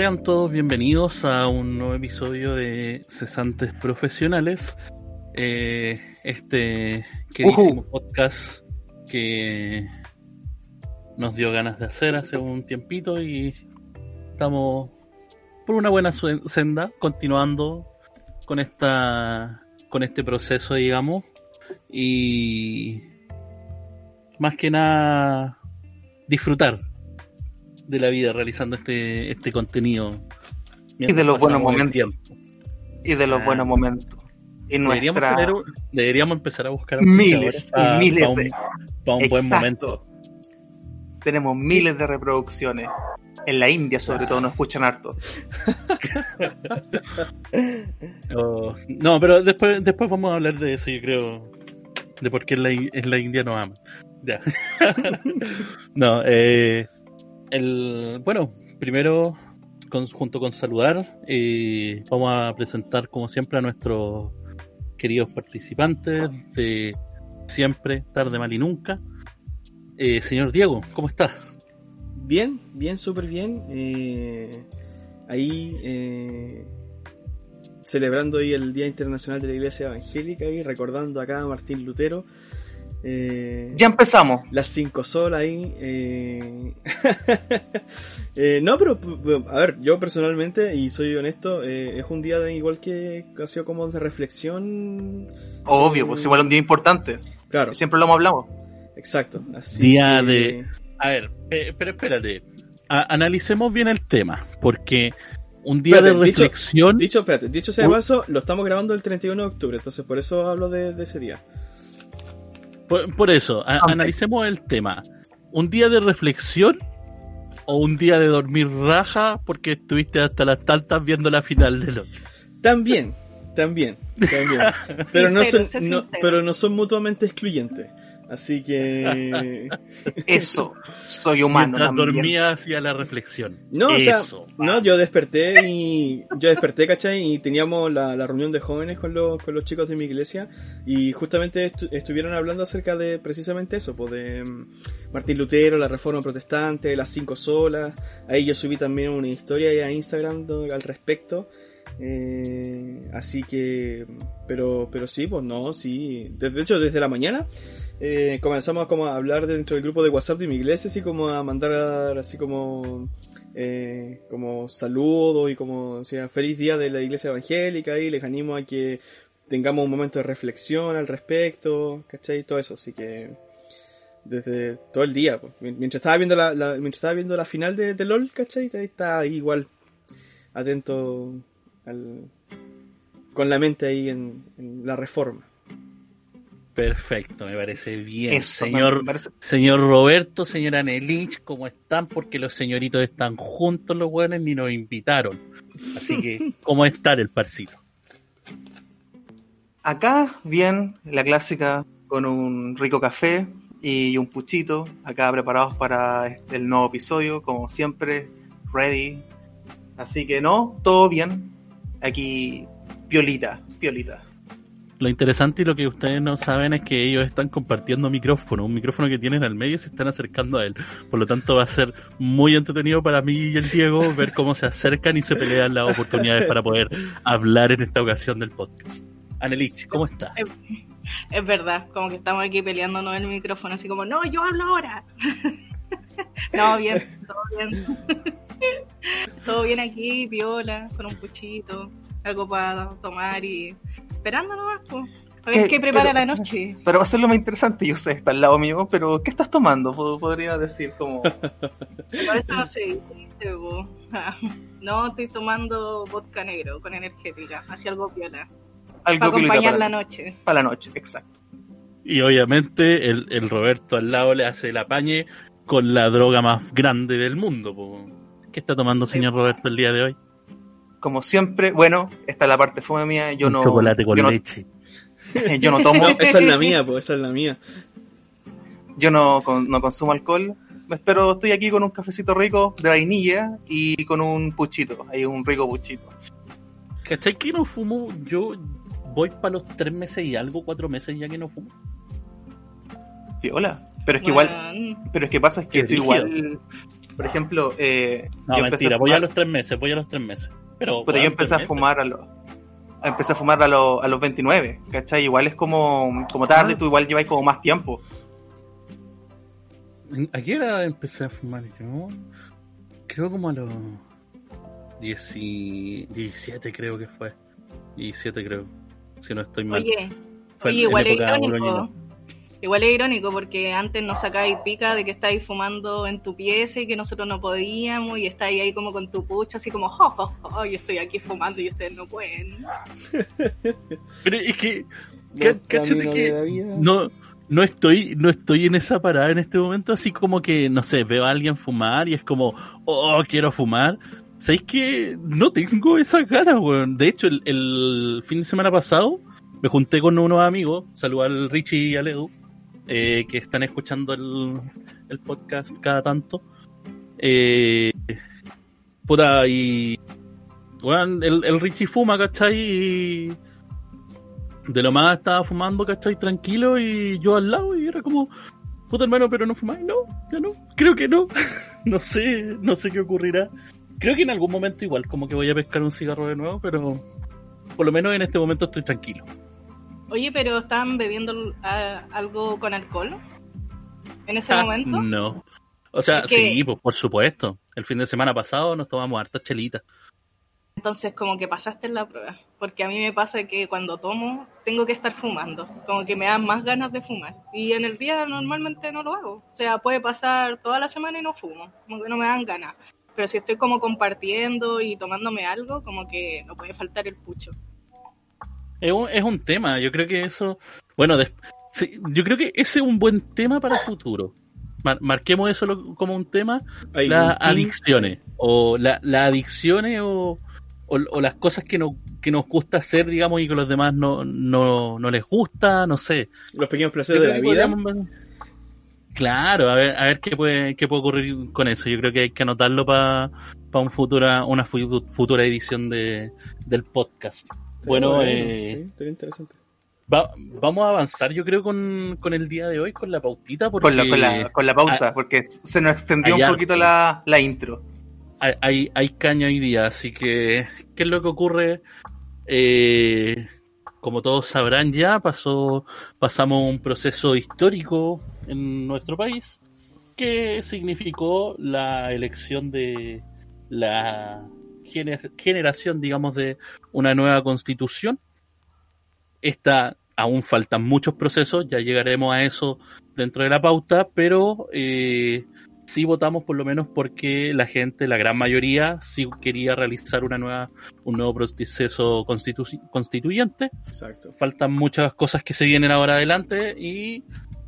Sean todos bienvenidos a un nuevo episodio de Cesantes Profesionales. Eh, este queridísimo podcast que nos dio ganas de hacer hace un tiempito y estamos por una buena senda continuando con esta con este proceso digamos y más que nada disfrutar de la vida realizando este, este contenido. Y de los buenos momentos. Y de los buenos momentos. Y deberíamos, deberíamos empezar a buscar miles, miles para un, para un buen momento. Tenemos miles de reproducciones. En la India, sobre todo, nos escuchan harto. Oh, no, pero después, después vamos a hablar de eso, yo creo. De por qué en la, en la India nos ama. Ya. no, eh, el, bueno, primero, junto con saludar, eh, vamos a presentar como siempre a nuestros queridos participantes de siempre, tarde, mal y nunca. Eh, señor Diego, ¿cómo está? Bien, bien, súper bien. Eh, ahí celebrando hoy el Día Internacional de la Iglesia Evangélica y recordando acá a Martín Lutero eh, ya empezamos. Las cinco sol ahí. Eh, eh, no, pero a ver, yo personalmente, y soy honesto, es un día de igual que ha sido como de reflexión. Obvio, pues igual un día importante. Claro. Siempre lo hemos hablado. Exacto. día de. A ver, pero espérate. analicemos bien el tema, porque un día de reflexión. Dicho, espérate, dicho sea de paso, lo estamos grabando el 31 de octubre, entonces por eso hablo de ese día. Por, eso, analicemos el tema. ¿Un día de reflexión o un día de dormir raja porque estuviste hasta las tantas viendo la final de los... También, también, también. Pero no, son, pero no son mutuamente excluyentes. Así que. Eso, soy humano. Mientras dormía hacia la reflexión. No, o sea, no, yo desperté y. Yo desperté, ¿cachai? Y teníamos la, reunión de jóvenes con los, con los chicos de mi iglesia. Y justamente estuvieron hablando acerca de precisamente eso, pues de mm, Martín Lutero, la reforma protestante, las cinco solas. Ahí yo subí también una historia a Instagram al respecto. Eh, así que, pero, pero sí, pues no, sí. De hecho, desde la mañana eh, comenzamos como a hablar dentro del grupo de WhatsApp de mi iglesia, así como a mandar así como eh, como saludos y como sea, feliz día de la iglesia evangélica y les animo a que tengamos un momento de reflexión al respecto, ¿cachai? Todo eso, así que desde todo el día, pues. mientras estaba viendo la, mientras estaba viendo la final de, de LOL, ¿cachai? Está igual atento con la mente ahí en, la reforma. Perfecto, me parece bien. señor, señor Roberto, señora Nelich, ¿cómo están? Porque los señoritos están juntos, los buenos, ni nos invitaron. Así que, ¿cómo está el parcito? Acá, bien, la clásica, con un rico café y un puchito. Acá preparados para el nuevo episodio, como siempre, ready. Así que no, todo bien aquí piolita, piolita. Lo interesante y lo que ustedes no saben es que ellos están compartiendo micrófono, un micrófono que tienen al medio y se están acercando a él. Por lo tanto va a ser muy entretenido para mí y el Diego ver cómo se acercan y se pelean las oportunidades para poder hablar en esta ocasión del podcast. Anelich, ¿cómo está? Es, verdad, como que estamos aquí peleándonos el micrófono, así como, no, yo hablo ahora. no, bien, todo bien. Todo bien aquí, viola, con un puchito, algo para tomar y esperando nomás, pues. A ver qué, prepara la noche. Pero va a ser lo más interesante, yo sé, está al lado mío, pero ¿qué estás tomando? Podría decir como... Por eso no sé, no, estoy tomando vodka negro con energética, así algo viola. para acompañar la noche. Para la noche, exacto. Y obviamente el, el Roberto al lado le hace el apañe con la droga más grande del mundo. ¿Qué está tomando, señor Roberto, el día de hoy? Como siempre, bueno, esta es la parte fome mía. Yo no. Chocolate con leche. yo no tomo. esa es la mía, pues, esa es la mía. Yo no, no consumo alcohol, pero estoy aquí con un cafecito rico de vainilla y con un puchito, hay un rico puchito. ¿Cachai que no fumo? Yo voy para los tres meses y algo, cuatro meses ya que no fumo. Sí, hola. Pero es que igual, pero es que pasa es que tú igual Por ejemplo, eh, no, mentira, voy a los tres meses, voy a los tres meses. Pero, pero yo empecé a fumar a los empecé a fumar a, a los 29, ¿cachai? Igual es como, como tarde, ah. tú igual lleváis como más tiempo. ¿A qué hora empecé a fumar yo? Creo como a los 17 creo que fue. 17 creo, si no estoy mal. Oye, oye igual es irónico. Igual es irónico porque antes nos sacáis pica de que estáis fumando en tu pieza y que nosotros no podíamos y estáis ahí como con tu pucha, así como, jo, jo, yo estoy aquí fumando y ustedes no pueden. Pero es que, que no, no estoy, no estoy en esa parada en este momento, así como que, no sé, veo a alguien fumar y es como, oh, quiero fumar. ¿Sabéis que no tengo esas ganas, weón? De hecho, el, el, fin de semana pasado me junté con unos amigos, saludé al Richie y al Edu, eh, que están escuchando el, podcast cada tanto. Eh, puta, y. El, el Richie fuma, ¿cachai? Y de lo más estaba fumando, ¿cachai? Tranquilo y yo al lado y era como, puta hermano, pero no fumáis, no, ya no, creo que no, no sé, no sé qué ocurrirá. Creo que en algún momento igual como que voy a pescar un cigarro de nuevo, pero por lo menos en este momento estoy tranquilo. Oye, pero ¿están bebiendo algo con alcohol en ese ah, momento? No. O sea, sí, pues por supuesto. El fin de semana pasado nos tomamos hartas chelitas. Entonces, como que pasaste en la prueba. Porque a mí me pasa que cuando tomo, tengo que estar fumando. Como que me dan más ganas de fumar. Y en el día normalmente no lo hago. O sea, puede pasar toda la semana y no fumo. Como que no me dan ganas. Pero si estoy como compartiendo y tomándome algo, como que no puede faltar el pucho. Es un, es un tema, yo creo que eso, bueno, yo creo que ese es un buen tema para el futuro. marquemos eso como un tema, las adicciones, o las adicciones o, o, las cosas que, no, que nos gusta hacer, digamos, y que a los demás no, no, no les gusta, no sé. Los pequeños placeres de la vida. Claro, a ver, a ver qué puede, qué puede ocurrir con eso. Yo creo que hay que anotarlo para un futura, una futura edición de, del podcast. Bueno, eh, interesante. vamos a avanzar, yo creo, con, el día de hoy, con la pautita. Porque, con, la, con, la, pauta, porque se nos extendió un poquito la, intro. Hay, hay, caña hoy día, así que, ¿qué es lo que ocurre? Eh, como todos sabrán ya, pasó, pasamos un proceso histórico en nuestro país que significó la elección de la generación, digamos, de una nueva constitución. Esta aún faltan muchos procesos, ya llegaremos a eso dentro de la pauta, pero eh, sí votamos por lo menos porque la gente, la gran mayoría, sí quería realizar una nueva, un nuevo proceso constituyente. Exacto. Faltan muchas cosas que se vienen ahora adelante y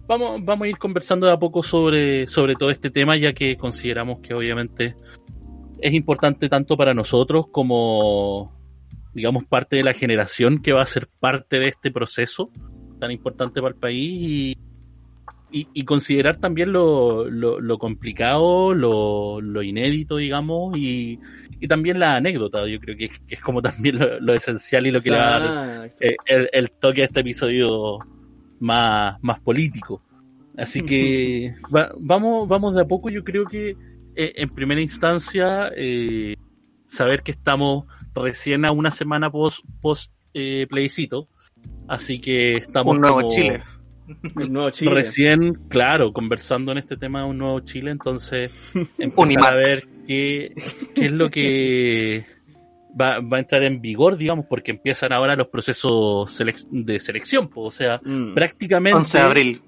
vamos, vamos a ir conversando de a poco sobre, sobre todo este tema, ya que consideramos que obviamente es importante tanto para nosotros como, digamos, parte de la generación que va a ser parte de este proceso tan importante para el país y, y, considerar también lo, lo, complicado, lo, lo, inédito, digamos, y, y, también la anécdota. Yo creo que es, como también lo, esencial y lo que le va a dar eh, el, toque a este episodio más, más político. Así que vamos, vamos de a poco. Yo creo que eh, en primera instancia, eh, saber que estamos recién a una semana post, post eh, plebiscito, así que estamos un nuevo Chile. Un nuevo Chile. Recién, claro, conversando en este tema de un nuevo Chile, entonces empezar a ver qué, qué es lo que va, va, a entrar en vigor, digamos, porque empiezan ahora los procesos de selección, o sea, mm. prácticamente... 11 de abril.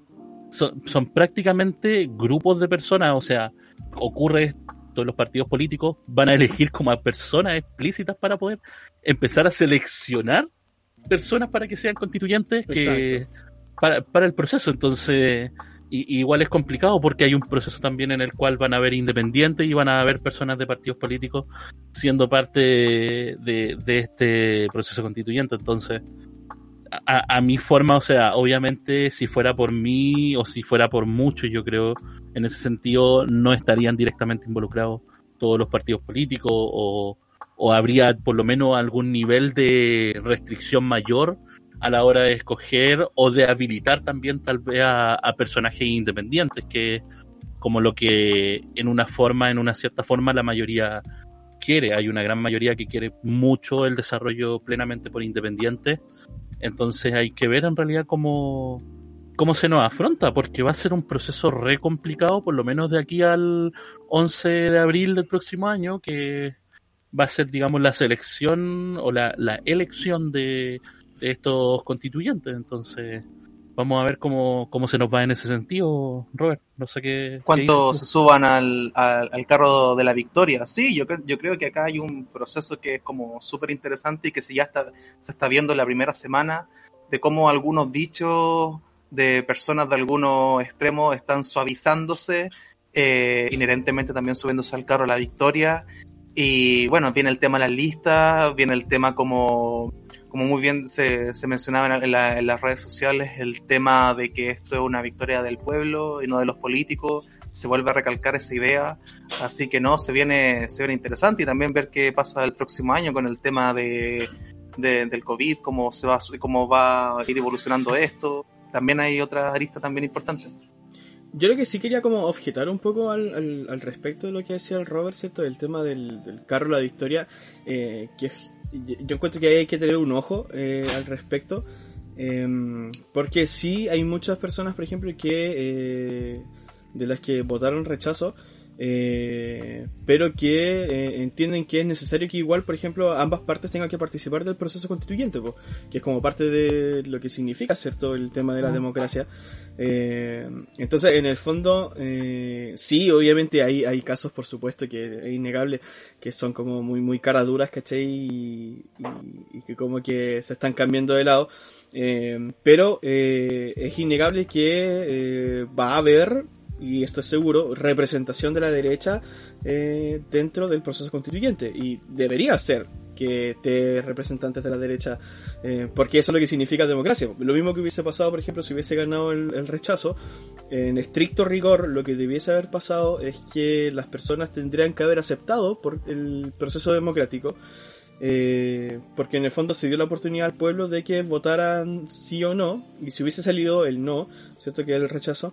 Son, son prácticamente grupos de personas, o sea, ocurre esto, los partidos políticos van a elegir como a personas explícitas para poder empezar a seleccionar personas para que sean constituyentes que para, para, el proceso. Entonces, igual es complicado porque hay un proceso también en el cual van a haber independientes y van a haber personas de partidos políticos siendo parte de, de este proceso constituyente. Entonces, a, mi forma, o sea, obviamente si fuera por mí o si fuera por muchos, yo creo, en ese sentido no estarían directamente involucrados todos los partidos políticos o, habría por lo menos algún nivel de restricción mayor a la hora de escoger o de habilitar también tal vez a, personajes independientes, que como lo que en una forma, en una cierta forma, la mayoría quiere. Hay una gran mayoría que quiere mucho el desarrollo plenamente por independiente. Entonces hay que ver en realidad cómo, cómo se nos afronta, porque va a ser un proceso re complicado, por lo menos de aquí al 11 de abril del próximo año, que va a ser, digamos, la selección o la, la elección de, de estos constituyentes. Entonces, vamos a ver cómo, cómo se nos va en ese sentido, Robert. No sé qué. ¿Cuánto se suban al, al, carro de la victoria? Sí, yo, yo creo que acá hay un proceso que es como súper interesante y que se ya está, se está viendo la primera semana de cómo algunos dichos de personas de algunos extremos están suavizándose, eh, inherentemente también subiéndose al carro de la victoria. Y bueno, viene el tema de las listas, viene el tema como como muy bien se, se mencionaba en, las redes sociales, el tema de que esto es una victoria del pueblo y no de los políticos, se vuelve a recalcar esa idea, así que no, se viene, se viene interesante y también ver qué pasa el próximo año con el tema de, del COVID, cómo se va, cómo va a ir evolucionando esto, también hay otra arista también importante. Yo lo que sí quería como objetar un poco al, al, respecto de lo que decía el Robert, ¿cierto? Del tema del, del carro la victoria, eh, que yo encuentro que hay que tener un ojo eh, al respecto. Em, porque sí hay muchas personas, por ejemplo, que eh, de las que votaron rechazo, eh, pero que eh, entienden que es necesario que igual, por ejemplo, ambas partes tengan que participar del proceso constituyente, que es como parte de lo que significa, ¿cierto?, el tema de la democracia. Eh, entonces, en el fondo, eh, sí, obviamente hay, hay casos, por supuesto, que es innegable, que son como muy, muy cara duras, ¿cachai? Y, y, que como que se están cambiando de lado. Eh, pero eh, es innegable que va a haber y esto es seguro, representación de la derecha eh, dentro del proceso constituyente. Y debería ser que esté representantes de la derecha, eh, porque eso es lo que significa democracia. Lo mismo que hubiese pasado, por ejemplo, si hubiese ganado el, rechazo, en estricto rigor, lo que debiese haber pasado es que las personas tendrían que haber aceptado por el proceso democrático. Eh, porque en el fondo se dio la oportunidad al pueblo de que votaran sí o no, y si hubiese salido el no, ¿cierto? Que es el rechazo,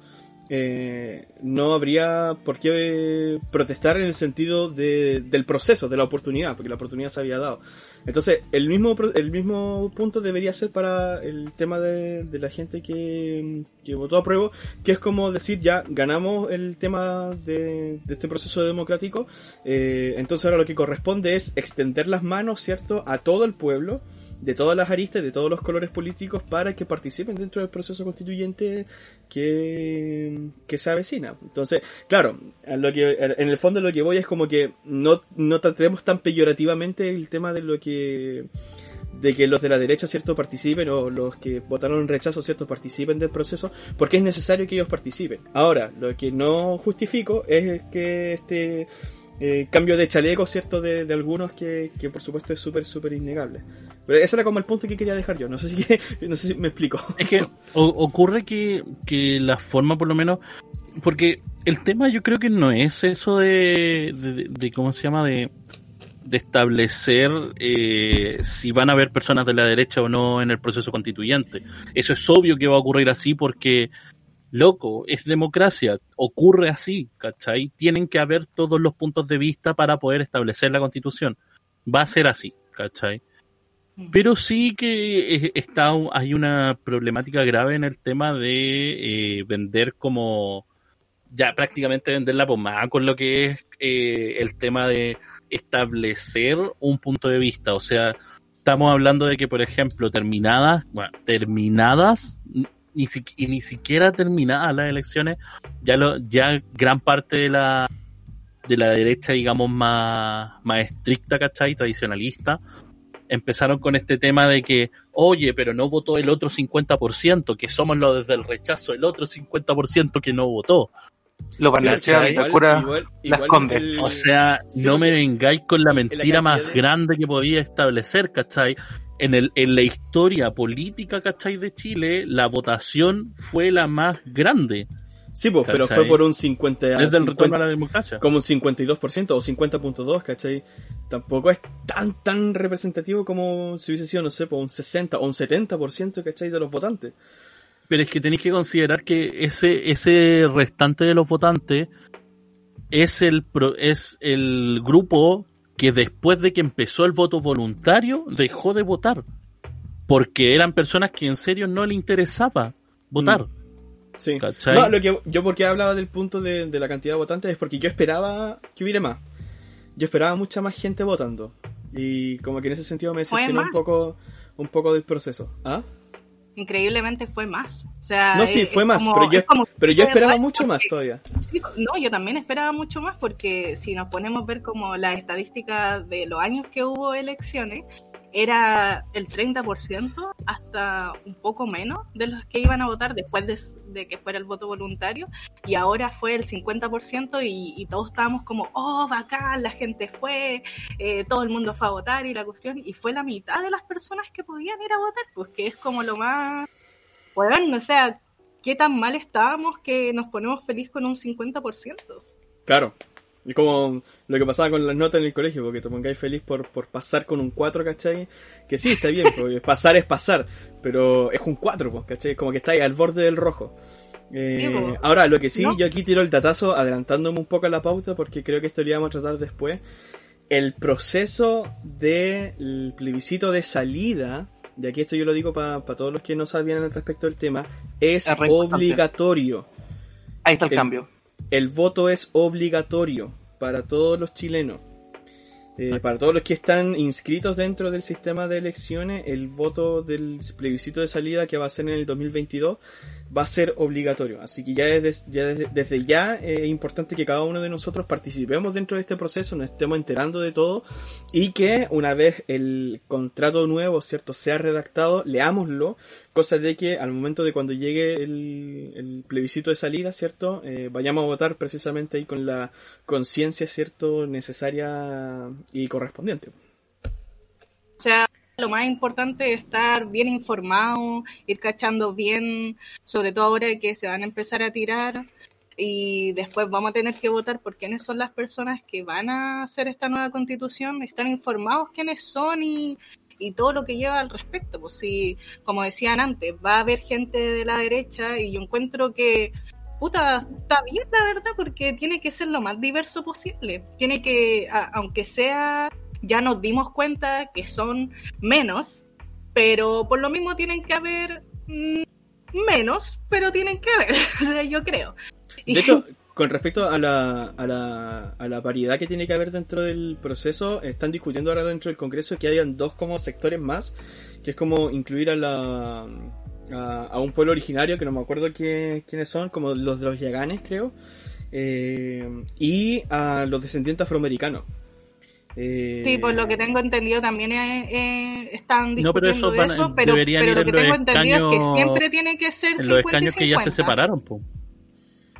eh, no habría por qué protestar en el sentido de, del proceso, de la oportunidad, porque la oportunidad se había dado. Entonces, el mismo, el mismo punto debería ser para el tema de, la gente que, que, votó a prueba, que es como decir, ya ganamos el tema de, este proceso democrático, eh, entonces ahora lo que corresponde es extender las manos, ¿cierto?, a todo el pueblo, de todas las aristas, de todos los colores políticos, para que participen dentro del proceso constituyente que, que se avecina. Entonces, claro, lo que, en el fondo lo que voy es como que no, no tratemos tan peyorativamente el tema de lo que de que los de la derecha, cierto, participen o los que votaron en rechazo, cierto, participen del proceso, porque es necesario que ellos participen. Ahora, lo que no justifico es que este eh, cambio de chaleco, ¿cierto? De, de algunos que, que, por supuesto es súper, súper innegable. Pero ese era como el punto que quería dejar yo. No sé si, no sé si me explico. Es que ocurre que, que la forma, por lo menos, porque el tema yo creo que no es eso de, de, de ¿cómo se llama? De, de establecer eh, si van a haber personas de la derecha o no en el proceso constituyente. Eso es obvio que va a ocurrir así porque loco, es democracia, ocurre así, ¿cachai? Tienen que haber todos los puntos de vista para poder establecer la constitución. Va a ser así, ¿cachai? Mm. Pero sí que está, hay una problemática grave en el tema de eh, vender como, ya prácticamente vender la pomada con lo que es eh, el tema de establecer un punto de vista. O sea, estamos hablando de que, por ejemplo, terminadas, bueno, terminadas ni y ni siquiera terminadas las elecciones, ya lo, ya gran parte de la de la derecha, digamos, más, más estricta, ¿cachai? Tradicionalista, empezaron con este tema de que, oye, pero no votó el otro 50%, que somos los desde el rechazo, el otro 50% que no votó. Lo van a echar igual, O sea, no me vengáis con la mentira más grande que podía establecer, ¿cachai? En, el, en la historia política, ¿cachai? De Chile, la votación fue la más grande. Sí, pues, pero fue por un 50... Desde el retorno a la democracia. Como un 52% o 50.2, ¿cachai? Tampoco es tan, tan representativo como si hubiese sido, no sé, por un 60 o un 70%, ¿cachai? De los votantes. Pero es que tenéis que considerar que ese, ese restante de los votantes es el, es el grupo que después de que empezó el voto voluntario dejó de votar. Porque eran personas que en serio no le interesaba votar. Mm. Sí. No, lo que yo porque hablaba del punto de, la cantidad de votantes es porque yo esperaba que hubiera más. Yo esperaba mucha más gente votando. Y como que en ese sentido me decepcionó un poco, un poco del proceso. ¿Ah? Increíblemente fue más. O sea, no, sí, fue más, pero yo, pero yo esperaba mucho más todavía. No, yo también esperaba mucho más porque si nos ponemos a ver como la estadística de los años que hubo elecciones, era el 30% hasta un poco menos de los que iban a votar después de, que fuera el voto voluntario y ahora fue el 50% y, y todos estábamos como, oh, bacán, la gente fue, eh, todo el mundo fue a votar y la cuestión, y fue la mitad de las personas que podían ir a votar, pues que es como lo más, bueno, o sea, qué tan mal estábamos que nos ponemos feliz con un 50%. Claro, es como lo que pasaba con las notas en el colegio, porque te pongáis feliz por, por pasar con un 4, ¿cachai? Que sí, está bien, porque pasar es pasar, pero es un 4, ¿cachai? Como que estáis al borde del rojo. Eh, ahora, lo que sí, yo aquí tiro el datazo adelantándome un poco a la pauta, porque creo que esto lo íbamos a tratar después. El proceso del plebiscito de salida, de aquí esto yo lo digo para todos los que no sabían respecto del tema, es obligatorio. Ahí está el cambio el voto es obligatorio para todos los chilenos. Eh, para todos los que están inscritos dentro del sistema de elecciones, el voto del plebiscito de salida que va a ser en el 2022 va a ser obligatorio. Así que ya desde ya, ya es importante que cada uno de nosotros participemos dentro de este proceso, nos estemos enterando de todo y que una vez el contrato nuevo, ¿cierto?, sea redactado, leámoslo, cosa de que al momento de cuando llegue el, plebiscito de salida, ¿cierto?, eh, vayamos a votar precisamente ahí con la conciencia, ¿cierto?, necesaria y correspondiente. O sea, lo más importante es estar bien informado, ir cachando bien, sobre todo ahora que se van a empezar a tirar y después vamos a tener que votar por quiénes son las personas que van a hacer esta nueva constitución, están informados quiénes son y, y todo lo que lleva al respecto. Pues si, como decían antes, va a haber gente de la derecha y yo encuentro que puta, está bien la verdad, porque tiene que ser lo más diverso posible. Tiene que, aunque sea ya nos dimos cuenta que son menos, pero por lo mismo tienen que haber mm, menos, pero tienen que haber, o sea, yo creo. De hecho, con respecto a la, a, la, a la paridad que tiene que haber dentro del proceso, están discutiendo ahora dentro del Congreso que hayan dos como sectores más, que es como incluir a la a, un pueblo originario, que no me acuerdo quiénes son, como los de los Yaganes, creo, eh, y a los descendientes afroamericanos. Eh, sí, por lo que tengo entendido también están discutiendo no, pero eso, eso pero, lo que tengo entendido es que siempre tiene que ser en los escaños que ya se separaron,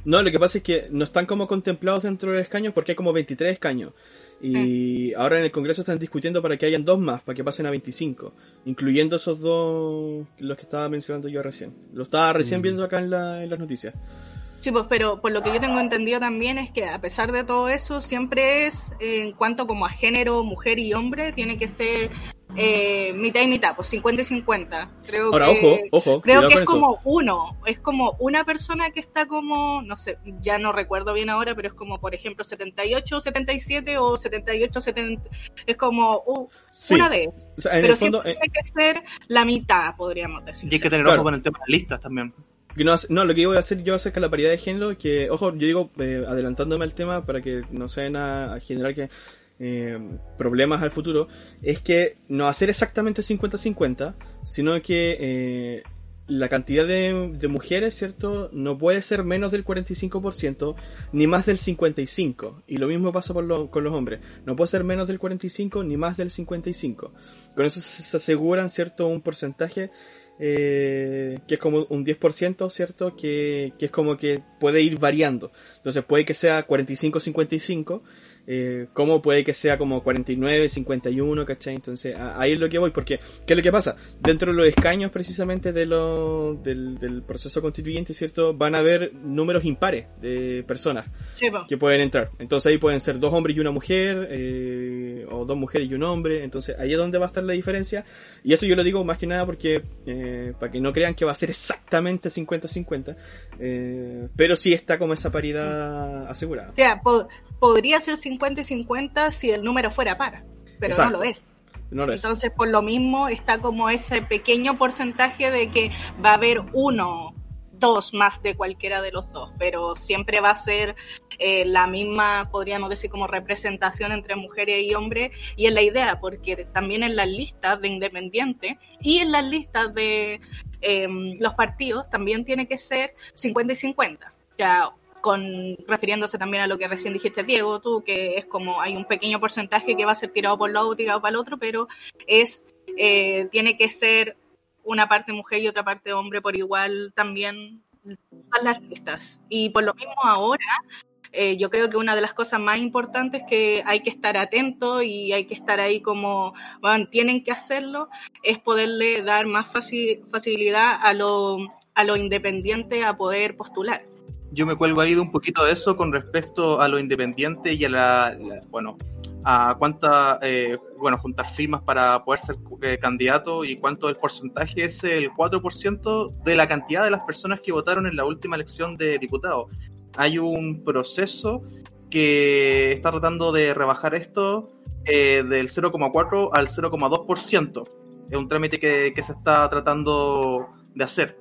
No, lo que pasa es que no están como contemplados dentro de los escaños porque hay como 23 escaños. Y mm. ahora en el Congreso están discutiendo para que hayan dos más, para que pasen a 25, incluyendo esos dos, los que estaba mencionando yo recién. Lo estaba recién mm. viendo acá en, la, en las noticias. Sí, pues, pero por lo que yo tengo entendido también es que a pesar de todo eso, siempre es, en cuanto como a género, mujer y hombre, tiene que ser eh, mitad y mitad, pues 50 y 50. Creo Ahora, que, ojo, ojo. Creo que es como uno, es como una persona que está como, no sé, ya no recuerdo bien ahora, pero es como, por ejemplo, 78, 77 o 78, 70, es como uh, una de pero siempre eh, tiene que ser la mitad, podríamos decir. Y hay que tener ojo con el tema de listas también. No, lo que voy a hacer yo acerca de la paridad de género, que, ojo, yo digo, eh, adelantándome al tema para que no sean a, generar que eh, problemas al futuro, es que no hacer exactamente 50-50, sino que eh, la cantidad de, mujeres, ¿cierto? No puede ser menos del 45%, ni más del 55%. Y lo mismo pasa con los hombres. No puede ser menos del 45% ni más del 55%. Con eso se aseguran, ¿cierto? Un porcentaje eh, que es como un 10%, ¿cierto? Que, que, es como que puede ir variando. Entonces puede que sea 45-55, eh, como puede que sea como 49-51, ¿cachai? Entonces ahí es lo que voy, porque ¿qué es lo que pasa? Dentro de los escaños precisamente de lo, del, del proceso constituyente, ¿cierto? Van a haber números impares de personas que pueden entrar. Entonces ahí pueden ser dos hombres y una mujer, eh, o dos mujeres y un hombre, entonces ahí es donde va a estar la diferencia. Y esto yo lo digo más que nada porque, eh, para que no crean que va a ser exactamente 50-50, eh, pero sí está como esa paridad asegurada. O sea, podría ser 50 50 si el número fuera para, pero no lo es. Entonces, por lo mismo, está como ese pequeño porcentaje de que va a haber uno, dos más de cualquiera de los dos, pero siempre va a ser eh, la misma, podríamos decir, como representación entre mujeres y hombres, y es la idea, porque también en las listas de independientes y en las listas de em, los partidos también tiene que ser 50 y 50. Ya, con refiriéndose también a lo que recién dijiste Diego, tú, que es como hay un pequeño porcentaje que va a ser tirado por un lado, tirado para el otro, pero es eh, tiene que ser una parte mujer y otra parte hombre por igual también a las listas. Y por lo mismo ahora, eh, yo creo que una de las cosas más importantes que hay que estar atento y hay que estar ahí como, bueno, tienen que hacerlo, es poderle dar más facilidad a lo, a lo independiente a poder postular yo me cuelgo ahí de un poquito de eso con respecto a lo independiente y a la, bueno, a cuánta, eh, bueno, juntar firmas para poder ser eh, candidato y cuánto el porcentaje es el 4% de la cantidad de las personas que votaron en la última elección de diputados. Hay un proceso que está tratando de rebajar esto eh, del 0,4 al 0,2%. Es un trámite que, que se está tratando de hacer.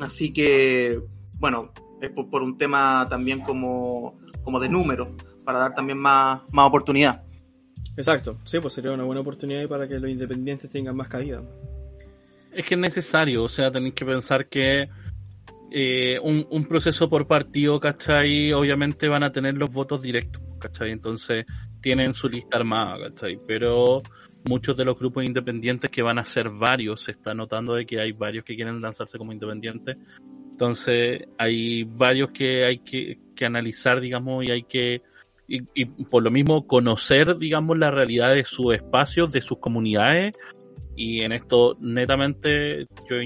Así que, bueno, es por, un tema también como, como de número, para dar también más, más oportunidad. Exacto, sí, pues sería una buena oportunidad para que los independientes tengan más cabida. Es que es necesario, o sea, tenéis que pensar que eh, un, un, proceso por partido, ¿cachai? Obviamente van a tener los votos directos, ¿cachai? Entonces tienen su lista armada, ¿cachai? Pero muchos de los grupos independientes que van a ser varios, se está notando de que hay varios que quieren lanzarse como independientes, entonces, hay varios que hay que, analizar, digamos, y hay que, y, por lo mismo, conocer, digamos, la realidad de sus espacios, de sus comunidades. Y en esto, netamente, yo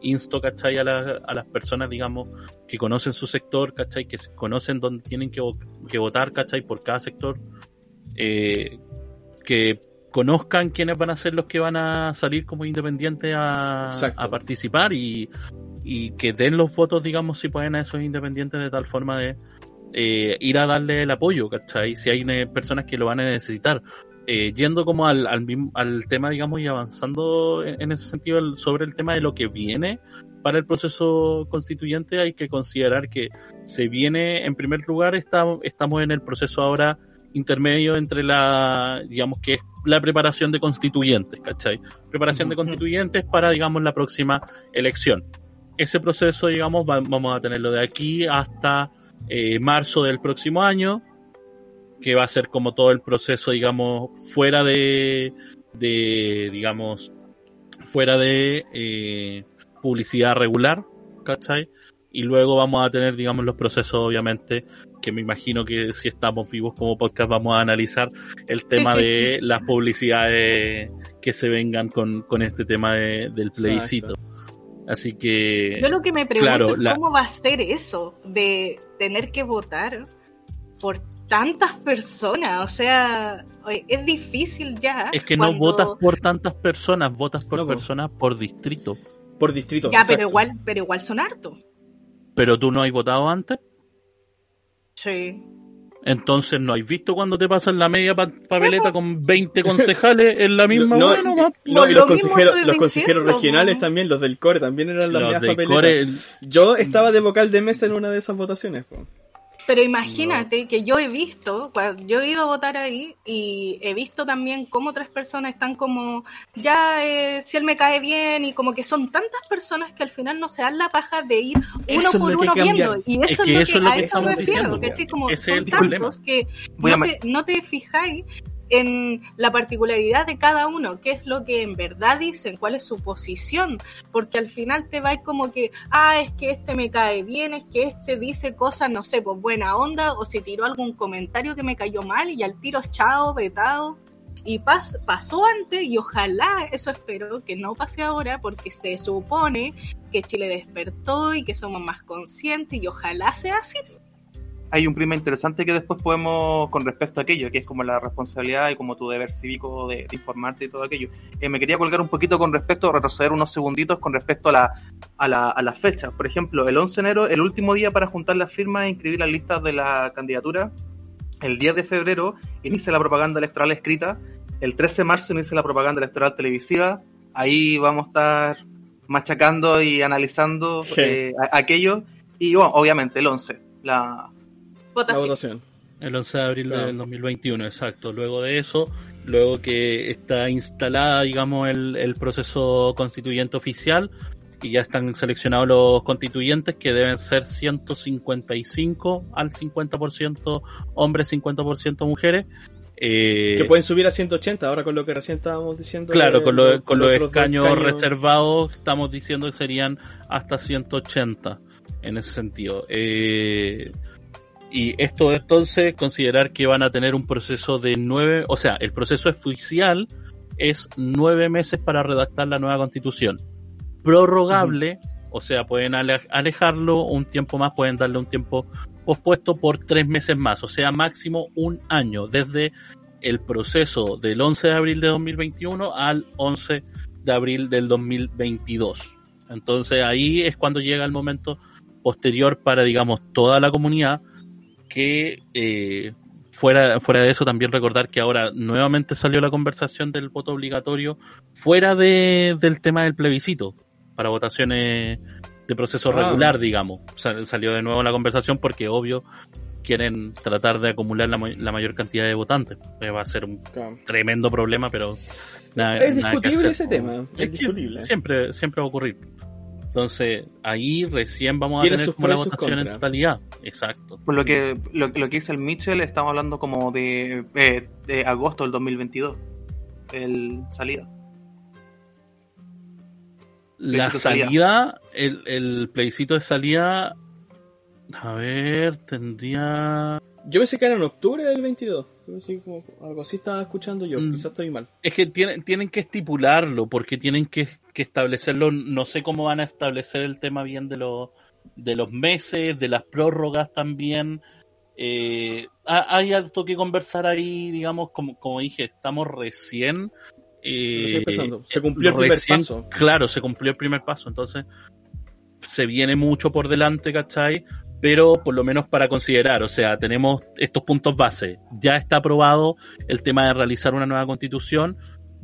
insto, ¿cachai? A, a las personas, digamos, que conocen su sector, ¿cachai? Que conocen dónde tienen que, votar, ¿cachai? Por cada sector. Eh, que conozcan quiénes van a ser los que van a salir como independientes a, a participar y y que den los votos, digamos, si pueden a esos independientes de tal forma de eh, ir a darle el apoyo, ¿cachai? Si hay personas que lo van a necesitar. Eh, yendo como al, al, al, tema, digamos, y avanzando en, ese sentido sobre el tema de lo que viene para el proceso constituyente, hay que considerar que se viene, en primer lugar, estamos, estamos en el proceso ahora intermedio entre la, digamos, que es la preparación de constituyentes, ¿cachai? Preparación de constituyentes para, digamos, la próxima elección ese proceso, digamos, vamos a tenerlo de aquí hasta eh, marzo del próximo año, que va a ser como todo el proceso, digamos, fuera de, de digamos, fuera de eh, publicidad regular, ¿cachai? Y luego vamos a tener, digamos, los procesos, obviamente, que me imagino que si estamos vivos como podcast vamos a analizar el tema de las publicidades que se vengan con, con este tema del plebiscito. Así que. Yo lo que me pregunto es cómo va a ser eso de tener que votar por tantas personas. O sea, es difícil ya. Es que no votas por tantas personas, votas por personas por distrito. Por distrito. Ya, pero igual, pero igual son hartos. ¿Pero tú no has votado antes? Sí. Entonces, ¿no has visto cuando te pasan la media papeleta con 20 concejales en la misma no, no, y los consejeros, los consejeros regionales también, los del core también eran las medias papeletas. Yo estaba de vocal de mesa en una de esas votaciones. Pero imagínate que yo he visto, yo he ido a votar ahí y he visto también cómo otras personas están como, ya, eh, si él me cae bien y como que son tantas personas que al final no se dan la paja de ir uno por uno viendo. Y eso es, lo que, a eso me refiero, que es como, son tantos que no te, no te fijáis en la particularidad de cada uno, qué es lo que en verdad dicen, cuál es su posición, porque al final te va como que, ah, es que este me cae bien, es que este dice cosas, no sé, pues buena onda, o si tiró algún comentario que me cayó mal y al tiro chao, vetado. Y pasó antes y ojalá, eso espero, que no pase ahora porque se supone que Chile despertó y que somos más conscientes y ojalá sea así. Hay un prima interesante que después podemos, con respecto a aquello, que es como la responsabilidad y como tu deber cívico de, informarte y todo aquello. Eh, me quería colgar un poquito con respecto, retroceder unos segunditos con respecto a la, a la, a las fechas. Por ejemplo, el 11 de enero, el último día para juntar las firmas e inscribir las listas de la candidatura. El 10 de febrero inicia la propaganda electoral escrita. El 13 de marzo inicia la propaganda electoral televisiva. Ahí vamos a estar machacando y analizando eh, aquello. Y bueno, obviamente el 11, la, votación. El 11 de abril del 2021, exacto. Luego de eso, luego que está instalada, digamos, el, el proceso constituyente oficial, y ya están seleccionados los constituyentes que deben ser 155 al 50% hombres, 50% mujeres. Eh, que pueden subir a 180 ahora con lo que recién estábamos diciendo. Claro, con, los, con los escaños reservados estamos diciendo que serían hasta 180 en ese sentido. Eh, y esto entonces considerar que van a tener un proceso de nueve, o sea, el proceso oficial es nueve meses para redactar la nueva constitución. Prorrogable, o sea, pueden alejarlo un tiempo más, pueden darle un tiempo pospuesto por tres meses más, o sea, máximo un año, desde el proceso del 11 de abril de 2021 al 11 de abril del 2022. Entonces ahí es cuando llega el momento posterior para, digamos, toda la comunidad que eh, fuera, fuera de eso también recordar que ahora nuevamente salió la conversación del voto obligatorio fuera de, del tema del plebiscito para votaciones de proceso ah. regular, digamos. salió de nuevo la conversación porque obvio quieren tratar de acumular la, mayor cantidad de votantes. Eh, va a ser un tremendo problema, pero nada, es discutible ese tema. Es, discutible. Siempre, siempre va a ocurrir. Entonces, ahí recién vamos a tener como una votación en totalidad. Exacto. Por lo que, lo, que dice el Mitchell, estamos hablando como de, eh, de agosto del 2022. El salida. La salida, el, el plebiscito de salida. A ver, tendría. Yo pensé que era en octubre del 22. Algo así estaba escuchando yo, mm. quizás estoy mal. Es que tienen, tienen que estipularlo, porque tienen que, establecerlo. No sé cómo van a establecer el tema bien de, los de los meses, de las prórrogas también. Eh, hay algo que conversar ahí, digamos, como, como dije, estamos recién. Eh, se cumplió el primer paso. Claro, se cumplió el primer paso, entonces se viene mucho por delante, ¿cachai? Pero por lo menos para considerar, o sea, tenemos estos puntos base. Ya está aprobado el tema de realizar una nueva constitución,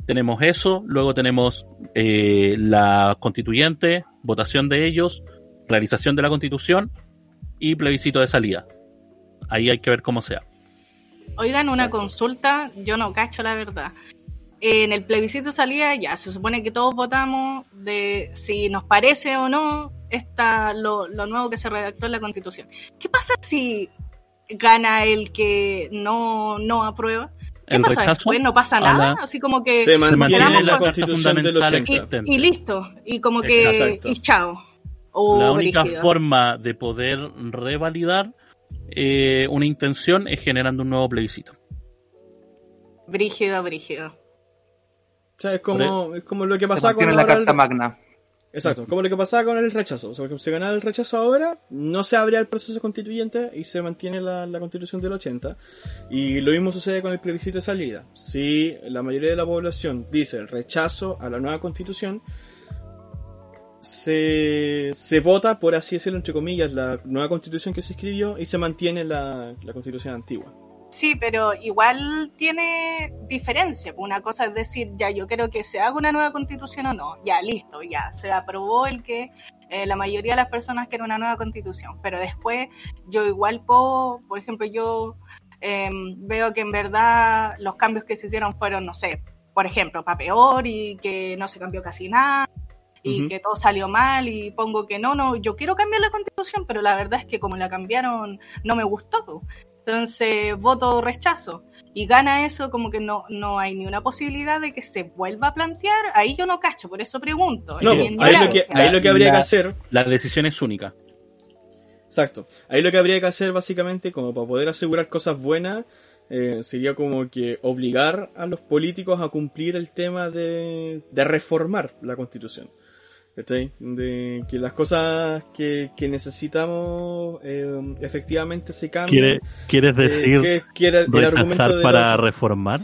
tenemos eso, luego tenemos eh, la constituyente, votación de ellos, realización de la constitución y plebiscito de salida. Ahí hay que ver cómo sea. Oigan, una consulta, yo no cacho la verdad. En el plebiscito de salida ya se supone que todos votamos de si nos parece o no esta, lo, nuevo que se redactó en la Constitución. ¿Qué pasa si gana el que no, no aprueba? ¿Qué pasa después? ¿No pasa nada? Así como que... Se mantiene la Constitución del 80. Y, listo. Y como que... Y chao. la única forma de poder revalidar eh, una intención es generando un nuevo plebiscito. Brígido, brígido. O sea, es como, es como lo que pasa con la Carta Magna. Exacto, como lo que pasaba con el rechazo. O sea, si ganaba el rechazo ahora, no se abría el proceso constituyente y se mantiene la, constitución del 80. Y lo mismo sucede con el plebiscito de salida. Si la mayoría de la población dice el rechazo a la nueva constitución, se, se vota, por así decirlo, entre comillas, la nueva constitución que se escribió y se mantiene la constitución antigua. Sí, pero igual tiene diferencia. Una cosa es decir, ya yo quiero que se haga una nueva constitución o no. Ya, listo, ya. Se aprobó el que eh, la mayoría de las personas quieren una nueva constitución. Pero después yo igual puedo, por ejemplo, yo em, veo que en verdad los cambios que se hicieron fueron, no sé, por ejemplo, para peor y que no se cambió casi nada y que todo salió mal y pongo que no, no, yo quiero cambiar la constitución, pero la verdad es que como la cambiaron no me gustó. Entonces, voto rechazo. Y gana eso, como que no, no hay ni una posibilidad de que se vuelva a plantear. Ahí yo no cacho, por eso pregunto. No, ahí, lo que, ahí lo que habría que hacer. La decisión es única. Exacto. Ahí lo que habría que hacer, básicamente, como para poder asegurar cosas buenas, eh, sería como que obligar a los políticos a cumplir el tema de, de reformar la constitución. De que las cosas que, necesitamos eh, efectivamente se cambien. ¿Quieres eh, decir que, quiere el argumento para reformar?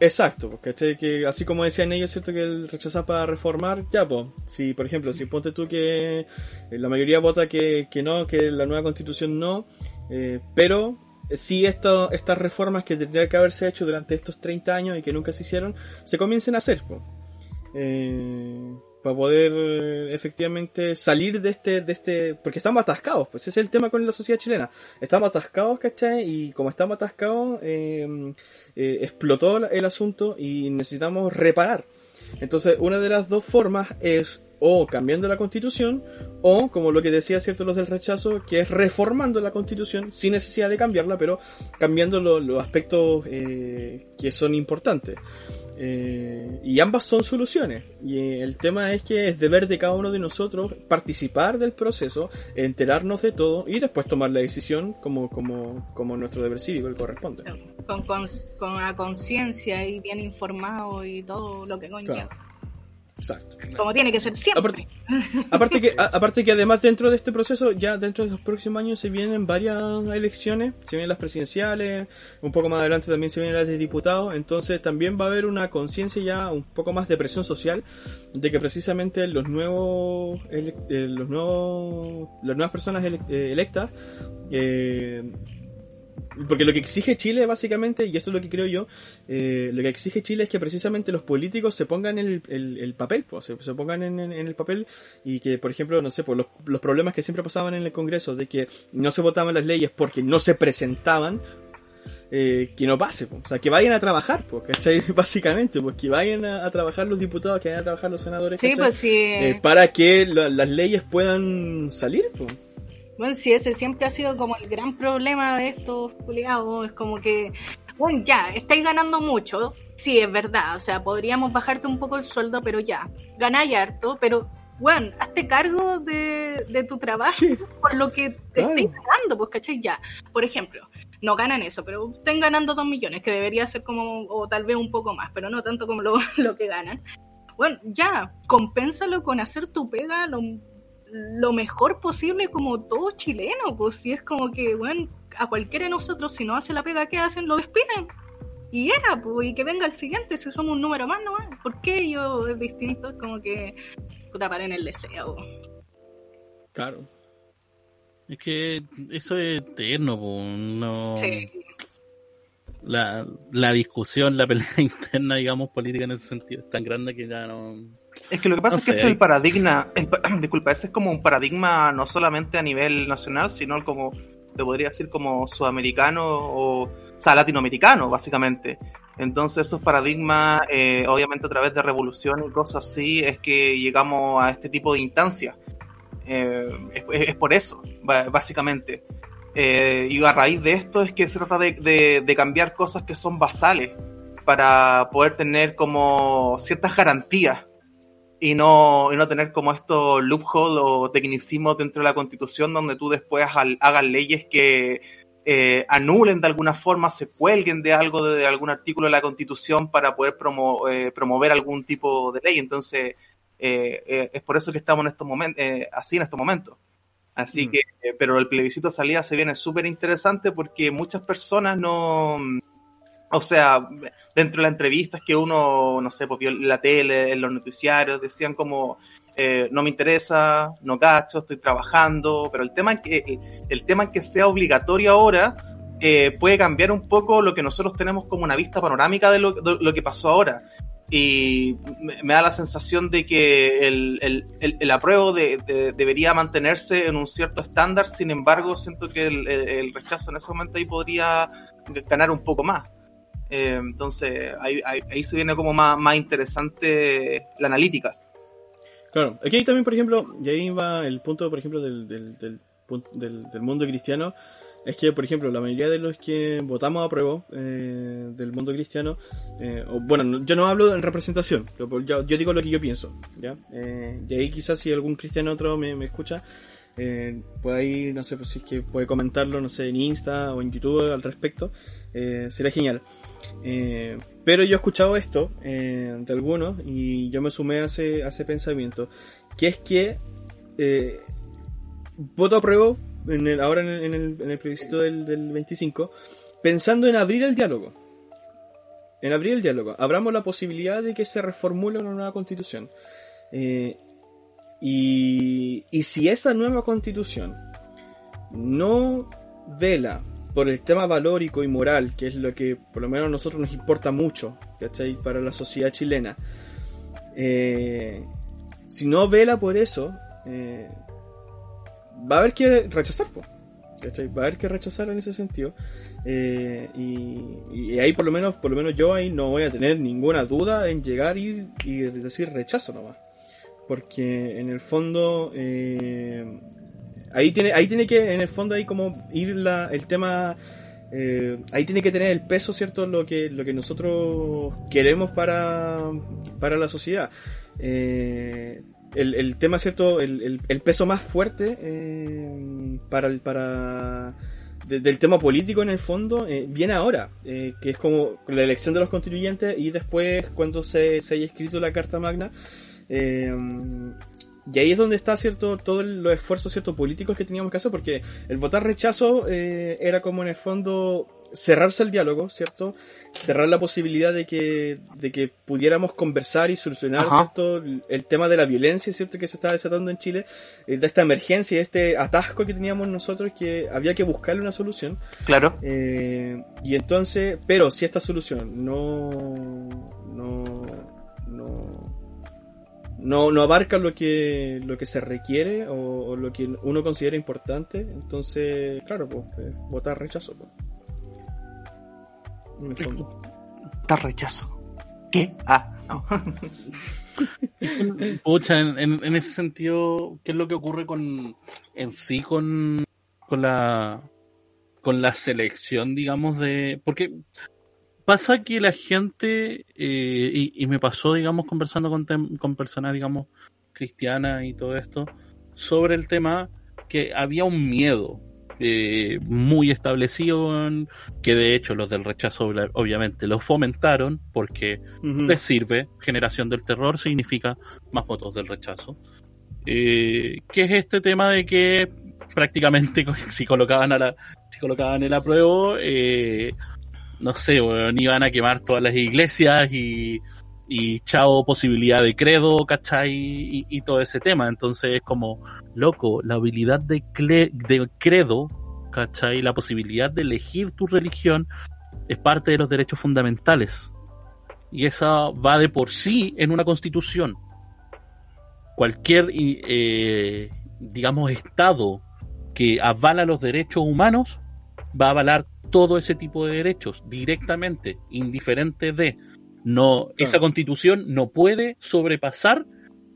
Exacto, porque que así como decían ellos, cierto que el rechazar para reformar, ya pues, si por ejemplo, si ponte tú que eh, la mayoría vota que, que no, que la nueva constitución no, pero si esto, estas reformas que tendrían que haberse hecho durante estos 30 años y que nunca se hicieron, se comiencen a hacer. Pues para poder eh, efectivamente salir de este, de este, porque estamos atascados, pues ese es el tema con la sociedad chilena, estamos atascados, ¿cachai? Y como estamos atascados, eh, eh, explotó el asunto y necesitamos reparar. Entonces, una de las dos formas es o cambiando la constitución, o como lo que decía cierto los del rechazo, que es reformando la constitución sin necesidad de cambiarla, pero cambiando los aspectos que son importantes. Eh, y ambas son soluciones. Y el tema es que es deber de cada uno de nosotros participar del proceso, enterarnos de todo y después tomar la decisión como, como, como nuestro deber cívico que corresponde. Con, con, con la conciencia y bien informado y todo lo que conlleva. Exacto. Como tiene que ser siempre. Aparte, que, aparte que además dentro de este proceso, ya dentro de los próximos años se vienen varias elecciones, se vienen las presidenciales, un poco más adelante también se vienen las de diputados, entonces también va a haber una conciencia ya un poco más de presión social de que precisamente los nuevos, eh, los nuevos, las nuevas personas eh, electas eh, porque lo que exige Chile, básicamente, y esto es lo que creo yo, eh, lo que exige Chile es que precisamente los políticos se pongan en el, papel, pues, se, pongan en, el papel y que, por ejemplo, no sé, pues los, los, problemas que siempre pasaban en el Congreso de que no se votaban las leyes porque no se presentaban, eh, que no pase, pues, o sea, que vayan a trabajar, pues, ¿cachai? Básicamente, pues que vayan a, trabajar los diputados, que vayan a trabajar los senadores, sí, pues, sí. Eh, para que las leyes puedan salir, pues. Bueno, sí, ese siempre ha sido como el gran problema de estos culiados. Es como que, bueno, ya, estáis ganando mucho. Sí, es verdad. O sea, podríamos bajarte un poco el sueldo, pero ya, ganáis harto, pero, bueno, hazte cargo de, tu trabajo por lo que te estáis ganando, pues, ¿cachai? Ya, por ejemplo, no ganan eso, pero estén ganando dos millones, que debería ser como, o tal vez un poco más, pero no tanto como lo, lo que ganan. Bueno, ya, compénsalo con hacer tu pega lo lo mejor posible como todo chileno, pues si es como que, bueno, a cualquiera de nosotros si no hace la pega que hacen, lo despiden. Y era, pues, y que venga el siguiente si somos un número más, ¿no? ¿Por qué yo es distinto? Es como que, puta, en el deseo. Claro. Es que eso es eterno, pues, no... Sí. La, la discusión, la pelea interna, digamos, política en ese sentido es tan grande que ya no es que lo que pasa es que ese es el paradigma, disculpa, ese es como un paradigma no solamente a nivel nacional, sino como, te podría decir, como sudamericano o, o sea, latinoamericano, básicamente. Entonces esos paradigmas, eh, obviamente a través de revolución y cosas así, es que llegamos a este tipo de instancias. Eh, es, por eso, básicamente. Eh, y a raíz de esto es que se trata de, de cambiar cosas que son basales para poder tener como ciertas garantías y no, y no tener como estos loopholes o tecnicismos dentro de la constitución donde tú después hagas leyes que eh, anulen de alguna forma, se cuelguen de algo, de, algún artículo de la constitución para poder eh, promover algún tipo de ley. Entonces, eh, es por eso que estamos en estos momentos, así en estos momentos. Así mm. que, pero el plebiscito de salida se viene súper interesante porque muchas personas no o sea, dentro de las entrevistas que uno, no sé, pues vio la tele, en los noticiarios, decían como, eh, no me interesa, no cacho, estoy trabajando, pero el tema en que, el tema en que sea obligatorio ahora eh, puede cambiar un poco lo que nosotros tenemos como una vista panorámica de lo, que pasó ahora. Y me, da la sensación de que el, el, el, apruebo de, debería mantenerse en un cierto estándar, sin embargo, siento que el rechazo en ese momento ahí podría ganar un poco más. Eh, entonces ahí, ahí, se viene como más, más interesante la analítica. Claro, aquí también, por ejemplo, y ahí va el punto, por ejemplo, del, del, del, del mundo cristiano, es que, por ejemplo, la mayoría de los que votamos a prueba eh, del mundo cristiano, eh, o, bueno, yo no hablo en representación, yo, yo digo lo que yo pienso, ¿ya? Eh, y ahí quizás si algún cristiano otro me, escucha, eh, puede ahí, no sé, pues si es que puede comentarlo, no sé, en Insta o en YouTube al respecto, sería genial. Eh, pero yo he escuchado esto eh, de algunos y yo me sumé a ese, a pensamiento, que es que eh, voto a prueba en el, ahora en el, en el, en el plebiscito del, del 25, pensando en abrir el diálogo. En abrir el diálogo. Abramos la posibilidad de que se reformule una nueva constitución. Eh, y, y si esa nueva constitución no vela por el tema valórico y moral, que es lo que por lo menos a nosotros nos importa mucho, ¿cachai? Para la sociedad chilena. Eh, si no vela por eso, eh, va a haber que rechazar, po, ¿cachai? Va a haber que rechazar en ese sentido. Eh, y, ahí por lo menos, por lo menos yo ahí no voy a tener ninguna duda en llegar y, y decir rechazo nomás. Porque en el fondo ahí tiene, ahí tiene que, en el fondo, ahí como ir la, el tema. eh, ahí tiene que tener el peso, ¿cierto? Lo que, lo que nosotros queremos para, para la sociedad. Eh, el, el tema, ¿cierto? El, el, peso más fuerte eh, para el, para de- del tema político en el fondo viene ahora, que es como la elección de los constituyentes y después cuando se, se haya escrito la Carta Magna. Y ahí es donde está cierto todos los esfuerzos cierto políticos que teníamos que hacer porque el votar rechazo eh, era como en el fondo cerrarse el diálogo cierto cerrar la posibilidad de que de que pudiéramos conversar y solucionar Ajá. cierto el tema de la violencia cierto que se estaba desatando en Chile eh, de esta emergencia de este atasco que teníamos nosotros que había que buscarle una solución Claro. eh, y entonces, pero si esta solución no, no, no, no abarca lo que, lo que se requiere o, o lo que uno considera importante, entonces, claro, pues, eh, votar rechazo. Pues. Da rechazo. ¿Qué? Ah, no. Pucha, en, en- en ese sentido, ¿qué es lo que ocurre con en sí con, con la con la selección, digamos, de. Porque pasa que la gente, eh, y, y me pasó, digamos, conversando con, con personas, digamos, cristianas y todo esto, sobre el tema que había un miedo eh, muy establecido, en- que de hecho los del rechazo obviamente lo fomentaron, porque les sirve. Generación del terror significa más votos del rechazo. Eh, que es este tema de que prácticamente si colocaban a la, si colocaban el apruebo, eh, no sé, weón, iban a quemar todas las iglesias y, y chao posibilidad de credo, ¿cachai? Y, todo ese tema. Entonces es como, loco, la habilidad de, credo, ¿cachai? La posibilidad de elegir tu religión es parte de los derechos fundamentales y esa va de por sí en una constitución. Cualquier, eh, digamos, Estado que avala los derechos humanos va a avalar todo ese tipo de derechos directamente, indiferente de. No, esa constitución no puede sobrepasar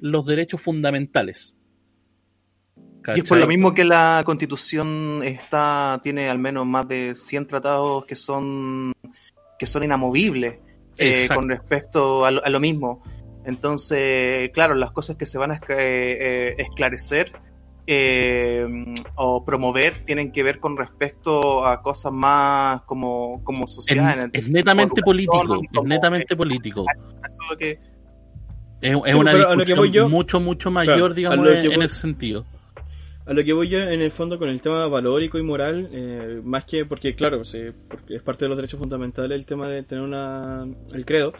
los derechos fundamentales. Y es por lo mismo que la constitución está, tiene al menos más de 100 tratados que son, que son inamovibles eh, con respecto a lo, a lo mismo. Entonces, claro, las cosas que se van a eh, eh, esclarecer eh, o promover tienen que ver con respecto a cosas más como, como Es, sociedad. en- es netamente político, es netamente político. Eso es lo que, Es, es Sí, una discusión yo- mucho, mucho mayor, Claro, digamos, en, ese sentido. A lo que voy yo en el fondo con el tema valórico y moral, eh, más que porque, claro, sí, porque es parte de los derechos fundamentales el tema de tener una, el credo,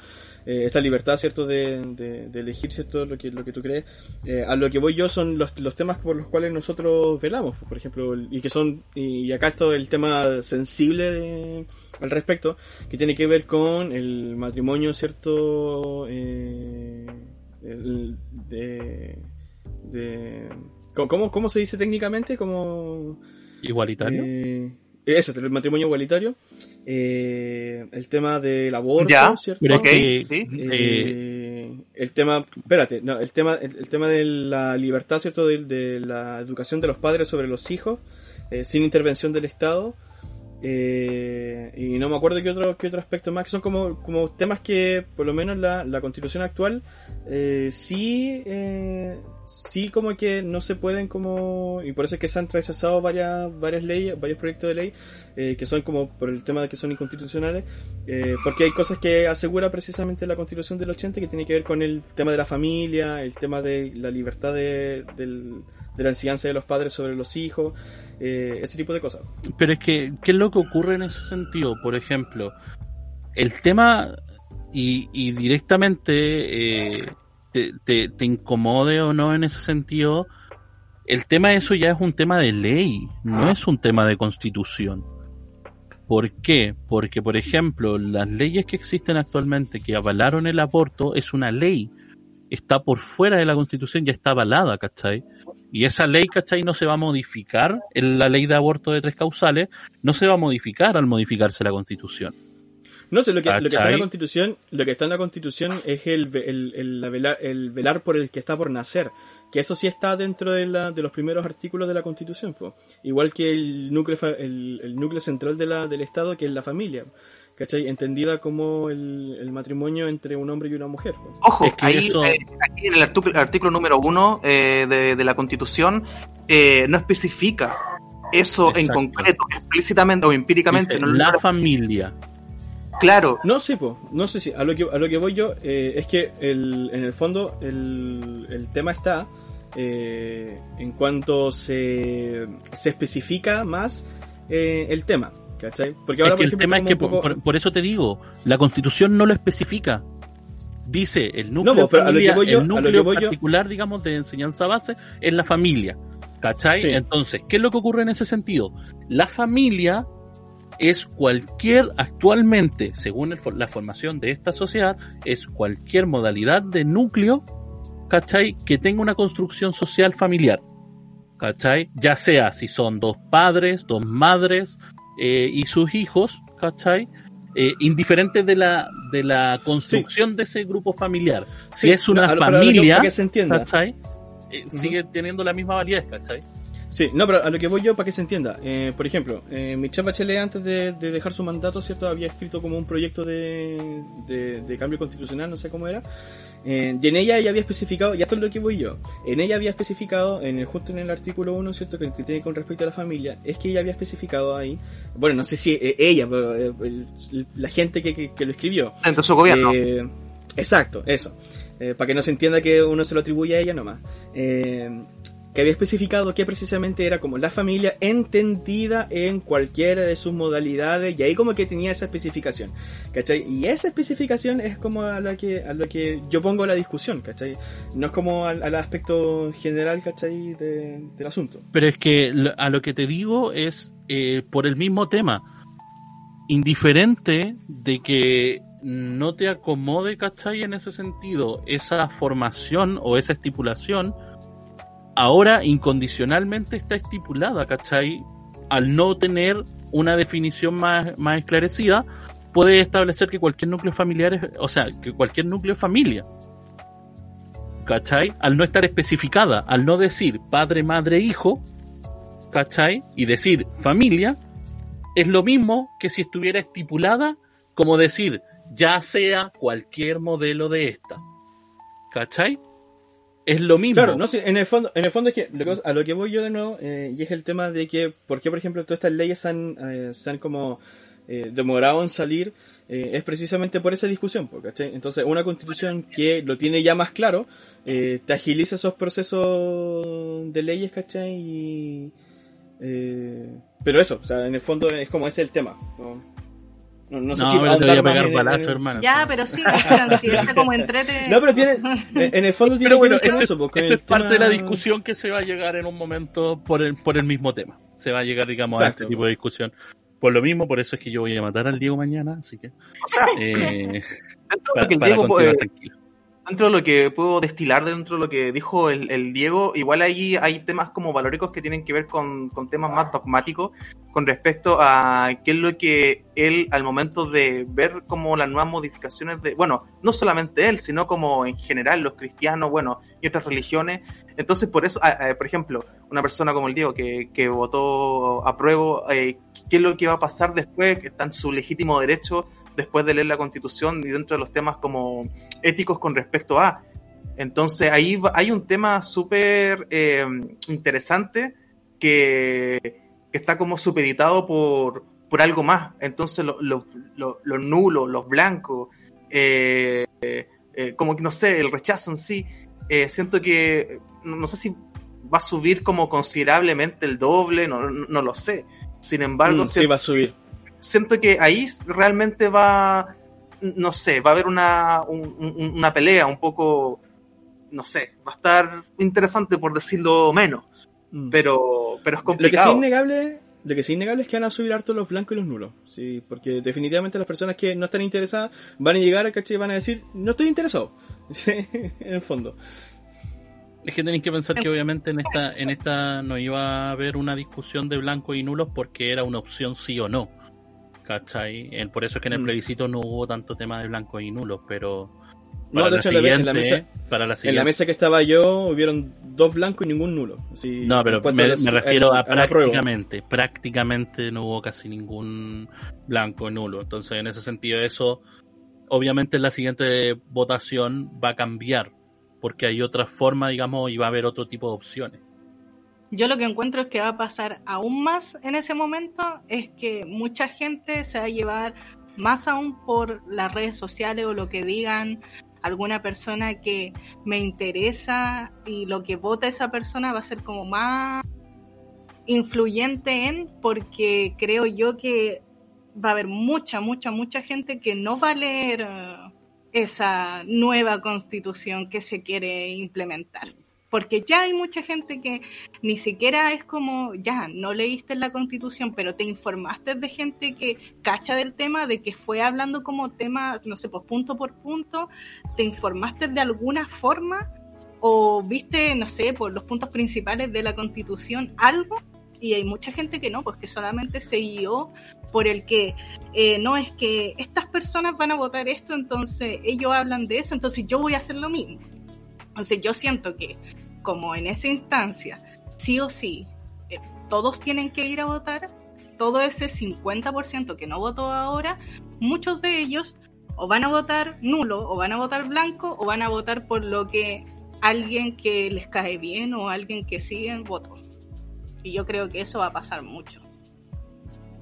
eh, esta libertad, ¿cierto?, de, de, de elegir, ¿cierto?, lo que, lo que tú crees. Eh, a lo que voy yo son los, los temas por los cuales nosotros velamos, por ejemplo, y que son, y acá esto el tema sensible de- al respecto, que tiene que ver con el matrimonio, ¿cierto?, eh, el- de, de ¿Cómo, ¿Cómo se dice técnicamente? Como Igualitario. Eso, el matrimonio igualitario. Eh, el tema del aborto, Ya, ¿cierto? Sí. eh, el tema, espérate, no, el tema, el, tema de la libertad, ¿cierto? De, la educación de los padres sobre los hijos, eh, sin intervención del Estado. Eh, y no me acuerdo qué otro, qué otro aspecto más, que son como, como temas que, por lo menos la, la constitución actual, eh, sí, eh, sí como que no se pueden como, y por eso es que se han rechazado varias, varias leyes, varios proyectos de ley, eh, que son como por el tema de que son inconstitucionales, eh, porque hay cosas que asegura precisamente la constitución del 80 que tiene que ver con el tema de la familia, el tema de la libertad de, de la enseñanza de los padres sobre los hijos, eh, ese tipo de cosas. Pero es que, ¿qué es lo que ocurre en ese sentido? Por ejemplo, el tema y, y directamente te, te, te, incomode o no en ese sentido, el tema de eso ya es un tema de ley, no es un tema de constitución. ¿Por qué? Porque, por ejemplo, las leyes que existen actualmente que avalaron el aborto es una ley. Está por fuera de la constitución, ya está avalada, ¿cachai? Y esa ley, ¿cachai? No se va a modificar, la ley de aborto de tres causales, no se va a modificar al modificarse la constitución. No sé, lo que, lo que está en la constitución, lo que está en la constitución es el, el, el, la velar, el velar por el que está por nacer. Que eso sí está dentro de, la, de los primeros artículos de la constitución. Igual que el núcleo, el, el núcleo central de la, del Estado, que es la familia. ¿cachai? Entendida como el, el, matrimonio entre un hombre y una mujer. Ojo, es que ahí, eso... eh, aquí en el artículo, artículo número uno eh, de, de, la Constitución eh, no especifica eso Exacto. en concreto, explícitamente o empíricamente. Dice, no la familia. Claro. No sé, po, no sé si a lo que a lo que voy yo eh, es que el, en el fondo el, el tema está eh, en cuanto se, se especifica más eh, el tema. ¿Cachai? Porque ahora, es que el ejemplo, tema es que, poco... por, por, eso te digo, la constitución no lo especifica. Dice, el núcleo, no, pero familia, a lo que voy yo, el núcleo voy particular, yo... digamos, de enseñanza base es la familia. ¿Cachai? Sí. Entonces, ¿qué es lo que ocurre en ese sentido? La familia es cualquier, actualmente, según el, la formación de esta sociedad, es cualquier modalidad de núcleo, ¿cachai? Que tenga una construcción social familiar. ¿Cachai? Ya sea si son dos padres, dos madres, eh, y sus hijos, ¿cachai? Eh, indiferente de la, de la construcción sí. de ese grupo familiar. Sí, si es una no, familia, que se entienda. ¿cachai? Eh, uh -huh. Sigue teniendo la misma validez, ¿cachai? Sí, no, pero a lo que voy yo para que se entienda. Eh, por ejemplo, eh, Michelle Bachelet antes de, de, dejar su mandato, ¿cierto? Había escrito como un proyecto de, de, de cambio constitucional, no sé cómo era. Eh, y en ella ella había especificado, y esto es lo que voy yo, en ella había especificado, en el, justo en el artículo 1, ¿cierto? Que, que, tiene con respecto a la familia, es que ella había especificado ahí, bueno, no sé si eh, ella, pero eh, el, la gente que, que, que, lo escribió. De su gobierno. Eh, exacto, eso. para que no se entienda que uno se lo atribuye a ella nomás que había especificado que precisamente era como la familia entendida en cualquiera de sus modalidades y ahí como que tenía esa especificación, ¿cachai? Y esa especificación es como a la que, a lo que yo pongo la discusión, ¿cachai? No es como al, al aspecto general, ¿cachai? De, del asunto. Pero es que a lo que te digo es eh, por el mismo tema, indiferente de que no te acomode, ¿cachai? En ese sentido, esa formación o esa estipulación, ahora incondicionalmente está estipulada, ¿cachai? Al no tener una definición más, más esclarecida, puede establecer que cualquier núcleo familiar es, o sea, que cualquier núcleo es familia. ¿Cachai? Al no estar especificada, al no decir padre, madre, hijo, ¿cachai? Y decir familia, es lo mismo que si estuviera estipulada como decir ya sea cualquier modelo de esta. ¿Cachai? Es lo mismo. Claro, no sé, en el fondo, en el fondo es que, a lo que voy yo de nuevo, eh, y es el tema de que, ¿por qué, por ejemplo, todas estas leyes han, eh, se han como eh, demorado en salir? Eh, es precisamente por esa discusión, ¿cachai? Entonces, una constitución que lo tiene ya más claro, te agiliza esos procesos de leyes, ¿cachai? Y, pero eso, o sea, en el fondo es como ese el tema. No, no sé no, si pero te voy a pegar balacho, en... hermano. Ya, pero sí, si está como entrete. No, pero tiene, en el fondo tiene pero bueno, que ver eso, porque esto es tema... parte de la discusión que se va a llegar en un momento por el, por el mismo tema. Se va a llegar, digamos, Exacto. a este tipo de discusión. Por lo mismo, por eso es que yo voy a matar al Diego mañana, así que. O sea, eh, para, para Diego, continuar eh, tranquilo. Dentro de lo que puedo destilar dentro de lo que dijo el, Diego, igual ahí hay temas como valóricos que tienen que ver con, temas más dogmáticos con respecto a qué es lo que él al momento de ver como las nuevas modificaciones de, bueno, no solamente él, sino como en general los cristianos, bueno, y otras religiones. Entonces, por eso, por ejemplo, una persona como el Diego que, que votó a prueba, eh, ¿qué es lo que va a pasar después? Que está en su legítimo derecho después de leer la constitución y dentro de los temas como éticos con respecto a. Entonces ahí hay un tema súper eh, interesante que, está como supeditado por, por algo más. Entonces los nulos, los blancos, eh, eh, como que no sé, el rechazo en sí, siento que no sé si va a subir como considerablemente el doble, no, no lo sé. Sin embargo, mm, sí va a subir siento que ahí realmente va, no sé, va a haber una, una pelea un poco, no sé, va a estar interesante por decirlo menos, mm. pero, pero es complicado. Lo que sí es innegable, lo que sí es innegable es que van a subir harto los blancos y los nulos, sí, porque definitivamente las personas que no están interesadas van a llegar, ¿cachai? Y van a decir, no estoy interesado, en el fondo. Es que tenéis que pensar que obviamente en esta, en esta no iba a haber una discusión de blancos y nulos porque era una opción sí o no. ¿Cachai? Por eso es que en el mm. plebiscito no hubo tanto tema de blancos y nulos, pero... No, de hecho, en, la mesa, para la en la mesa que estaba yo hubieron dos blancos y ningún nulo. no, pero me, refiero a, prácticamente, prácticamente no hubo casi ningún blanco nulo. Entonces, en ese sentido, eso obviamente en la siguiente votación va a cambiar, porque hay otra forma, digamos, y va a haber otro tipo de opciones. Yo lo que encuentro es que va a pasar aún más en ese momento, es que mucha gente se va a llevar más aún por las redes sociales o lo que digan alguna persona que me interesa y lo que vota esa persona va a ser como más influyente en, porque creo yo que va a haber mucha, mucha, mucha gente que no va a leer eh, esa nueva constitución que se quiere implementar porque ya hay mucha gente que ni siquiera es como, ya, no leíste la constitución, pero te informaste de gente que cacha del tema, de que fue hablando como tema, no sé, pues punto por punto, te informaste de alguna forma o viste, no sé, por los puntos principales de la constitución, algo, y hay mucha gente que no, pues que solamente se guió por el que eh, no es que estas personas van a votar esto, entonces ellos hablan de eso, entonces yo voy a hacer lo mismo. Entonces yo siento que como en esa instancia, sí o sí, eh, todos tienen que ir a votar, todo ese 50% que no votó ahora, muchos de ellos o van a votar nulo, o van a votar blanco, o van a votar por lo que alguien que les cae bien o alguien que siguen votó. Y yo creo que eso va a pasar mucho.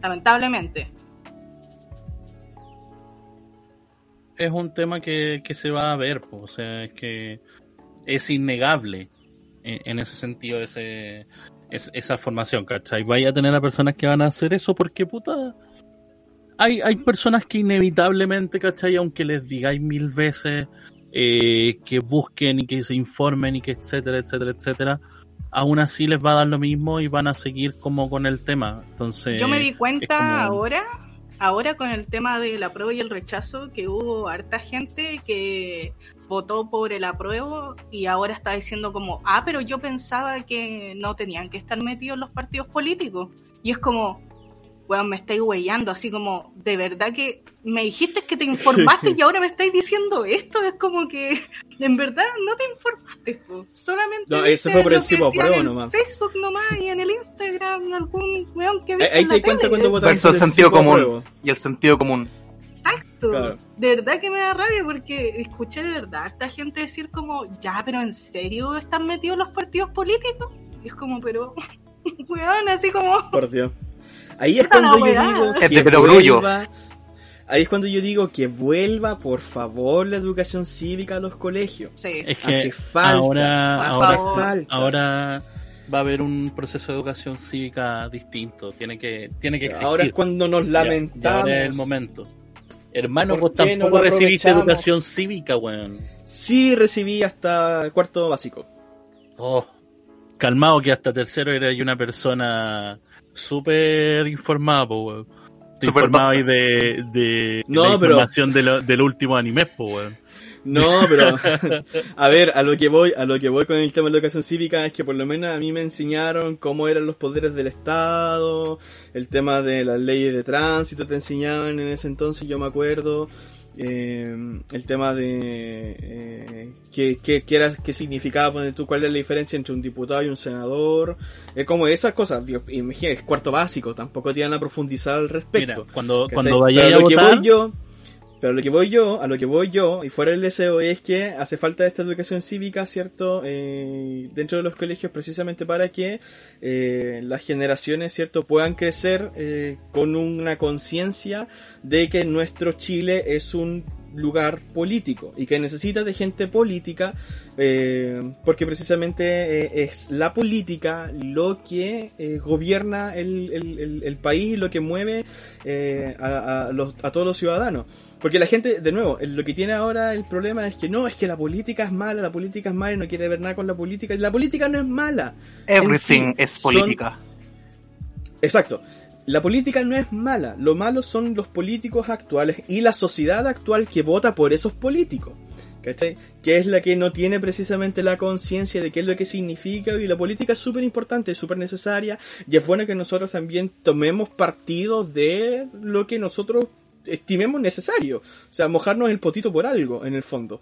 Lamentablemente. Es un tema que, que se va a ver, o sea, es que es innegable en, ese sentido ese, esa formación, ¿cachai? Vaya a tener a personas que van a hacer eso porque, puta, hay, hay personas que inevitablemente, ¿cachai? Aunque les digáis mil veces eh, que busquen y que se informen y que etcétera, etcétera, etcétera, aún así les va a dar lo mismo y van a seguir como con el tema. Entonces, yo me di cuenta ahora, ahora con el tema de la prueba y el rechazo, que hubo harta gente que votó por el apruebo y ahora está diciendo como, ah, pero yo pensaba que no tenían que estar metidos los partidos políticos. Y es como, bueno, me estáis huellando, así como, de verdad que me dijiste que te informaste y ahora me estáis diciendo esto, es como que, en verdad, no te informaste, solamente... No, eso fue por el apruebo nomás. En Facebook nomás y en el Instagram, algún weón que... Ahí te cuenta cuando votaste. el sentido común. Y el sentido común. Exacto. De verdad que me da rabia porque escuché de verdad a esta gente decir como, ya, pero ¿en serio están metidos los partidos políticos? Y es como, pero, weón, así como... Por Dios. Ahí es cuando yo digo que vuelva, ahí es cuando yo digo que vuelva por favor la educación cívica a los colegios. Sí. Es que hace falta, ahora, ahora, ahora va a haber un proceso de educación cívica distinto. Tiene que, tiene que existir. Ahora es cuando nos lamentamos. Ya, el momento. Hermano, vos tampoco recibiste educación cívica, weón. Sí, recibí hasta cuarto básico. Oh, calmado que hasta tercero era una persona súper informada, po, weón. Te informaba ahí de, de no, la información del último anime, po, weón. No, pero a ver, a lo que voy, a lo que voy con el tema de la educación cívica es que por lo menos a mí me enseñaron cómo eran los poderes del Estado, el tema de las leyes de tránsito te enseñaban en ese entonces, yo me acuerdo, eh, el tema de eh, qué, qué, qué, era, qué significaba, tú, cuál es la diferencia entre un diputado y un senador, es como esas cosas, imagínate, es cuarto básico, tampoco tienen a profundizar al respecto. Mira, cuando, cuando vaya a votar, yo, pero lo que voy yo, a lo que voy yo, y fuera del deseo, es que hace falta esta educación cívica, ¿cierto? Eh, dentro de los colegios precisamente para que eh, las generaciones, ¿cierto? Puedan crecer eh, con una conciencia de que nuestro Chile es un lugar político y que necesita de gente política eh, porque precisamente eh, es la política lo que eh, gobierna el, el, el, país, lo que mueve a, a, los, a todos los ciudadanos. Porque la gente, de nuevo, lo que tiene ahora el problema es que no, es que la política es mala, la política es mala y no quiere ver nada con la política. La política no es mala. Everything es política. Exacto. La política no es mala, lo malo son los políticos actuales y la sociedad actual que vota por esos políticos. ¿Cachai? Que es la que no tiene precisamente la conciencia de qué es lo que significa y la política es súper importante, súper necesaria y es bueno que nosotros también tomemos partido de lo que nosotros estimemos necesario. O sea, mojarnos el potito por algo, en el fondo.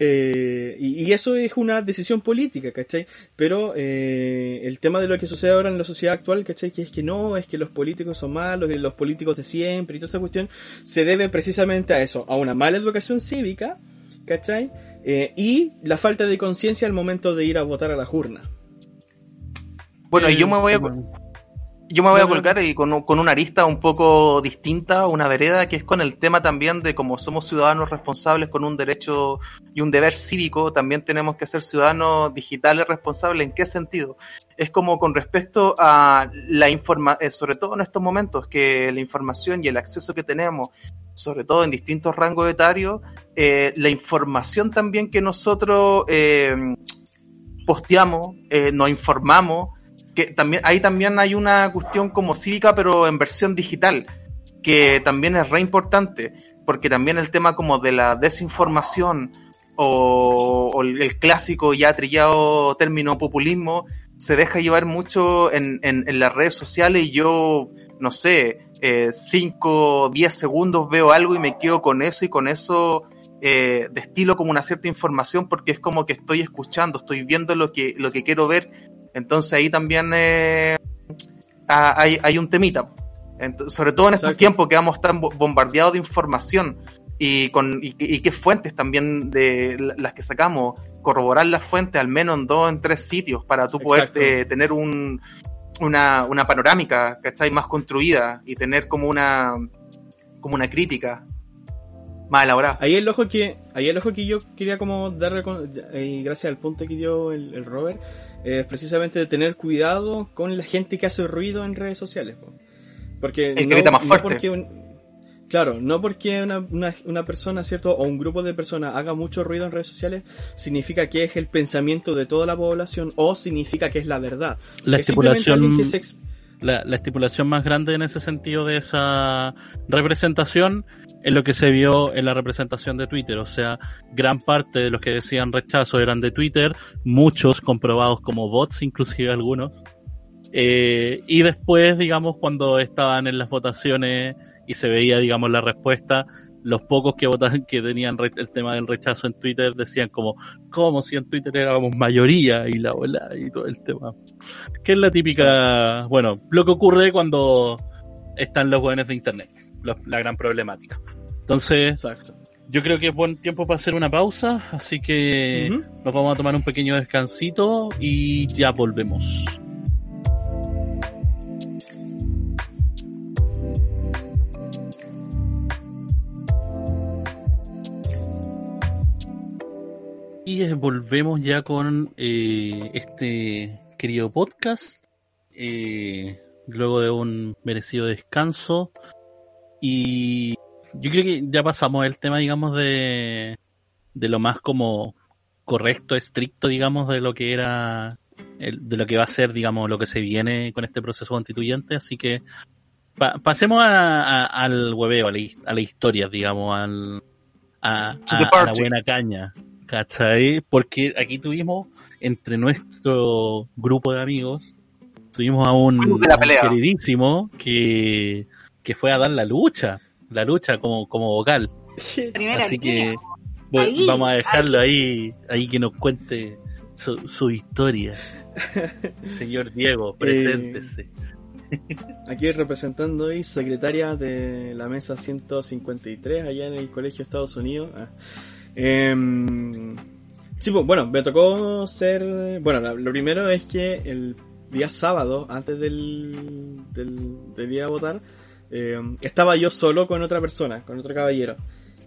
Eh, y, eso es una decisión política, ¿cachai? Pero eh, el tema de lo que sucede ahora en la sociedad actual, ¿cachai? Que es que no, es que los políticos son malos, y los políticos de siempre y toda esta cuestión, se debe precisamente a eso, a una mala educación cívica, ¿cachai? Eh, y la falta de conciencia al momento de ir a votar a la urna. Bueno, y yo me voy a... Yo me voy a colgar y con, con, una arista un poco distinta, una vereda, que es con el tema también de cómo somos ciudadanos responsables con un derecho y un deber cívico, también tenemos que ser ciudadanos digitales responsables. ¿En qué sentido? Es como con respecto a la información, eh, sobre todo en estos momentos, que la información y el acceso que tenemos, sobre todo en distintos rangos etarios, eh, la información también que nosotros eh, posteamos, eh, nos informamos, que también, ahí también hay una cuestión como cívica, pero en versión digital, que también es re importante, porque también el tema como de la desinformación o, o el clásico ya trillado término populismo se deja llevar mucho en, en, las redes sociales y yo, no sé, 5, eh, 10 segundos veo algo y me quedo con eso y con eso eh, destilo como una cierta información porque es como que estoy escuchando, estoy viendo lo que, lo que quiero ver entonces ahí también eh, hay, hay, un temita. Entonces, sobre todo en estos tiempos que vamos tan bombardeados de información y, con, y, y, qué fuentes también de las que sacamos, corroborar las fuentes al menos en dos, en tres sitios para tú poder eh, tener un, una, una panorámica, ¿cachai? Más construida y tener como una, como una crítica más elaborada. Ahí el ojo que, ahí el ojo que yo quería como darle, y gracias al punto que dio el, el Robert, es precisamente de tener cuidado con la gente que hace ruido en redes sociales. Porque no, más fuerte. porque claro, no porque una, una, una, persona, ¿cierto? O un grupo de personas haga mucho ruido en redes sociales, significa que es el pensamiento de toda la población o significa que es la verdad. La estipulación... La, la, estipulación más grande en ese sentido de esa representación es lo que se vio en la representación de Twitter. O sea, gran parte de los que decían rechazo eran de Twitter, muchos comprobados como bots, inclusive algunos. Eh, y después, digamos, cuando estaban en las votaciones y se veía, digamos, la respuesta, los pocos que votaban, que tenían el tema del rechazo en Twitter decían como, como si en Twitter éramos mayoría y la bola y todo el tema. Que es la típica, bueno, lo que ocurre cuando están los jóvenes de internet la gran problemática. Entonces, Exacto. yo creo que es buen tiempo para hacer una pausa, así que nos vamos a tomar un pequeño descansito y ya volvemos. Y volvemos ya con eh, este querido podcast. Eh, luego de un merecido descanso, y yo creo que ya pasamos el tema, digamos, de, de lo más como correcto, estricto, digamos, de lo que era, el, de lo que va a ser, digamos, lo que se viene con este proceso constituyente. Así que pasemos a, al hueveo, a la, a la historia, digamos, al, a, la buena caña. ¿Cachai? Porque aquí tuvimos, entre nuestro grupo de amigos, tuvimos a un, queridísimo que, que fue a dar la lucha, la lucha como, como vocal. Así que vamos a dejarlo ahí, ahí que nos cuente su, su historia. Señor Diego, preséntese. Aquí representando hoy secretaria de la mesa 153 allá en el Colegio Estados Unidos. Ah. Em, sí, pues, bueno, me tocó ser... Bueno, lo primero es que el día sábado, antes del, del, día de votar, em, estaba yo solo con otra persona, con otro caballero.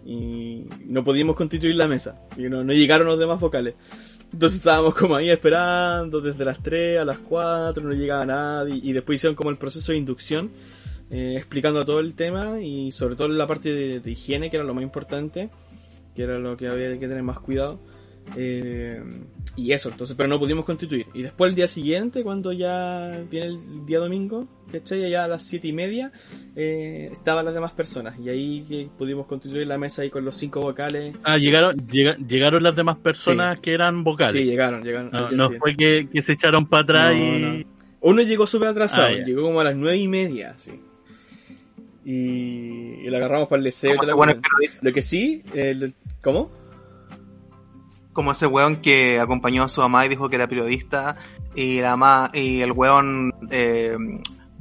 Y no pudimos constituir la mesa. Y no, no llegaron los demás vocales. Entonces estábamos como ahí esperando desde las 3 a las 4, no llegaba nadie. Y después hicieron como el proceso de inducción, eh, explicando todo el tema y sobre todo la parte de, higiene, que era lo más importante, que era lo que había que tener más cuidado. Eh, y eso, entonces, pero no pudimos constituir. Y después el día siguiente, cuando ya viene el día domingo, ¿cachai? Ya a las siete y media eh, estaban las demás personas. Y ahí pudimos constituir la mesa ahí con los cinco vocales. Ah, llegaron, llegaron las demás personas que eran vocales. Sí, llegaron, llegaron. No, fue que, se echaron para atrás y. Uno llegó súper atrasado, ah, llegó como a las nueve y media, sí. Y, y lo agarramos para el deseo. Lo que sí, ¿cómo? Como ese weón que acompañó a su mamá y dijo que era periodista y la mamá y el weón eh,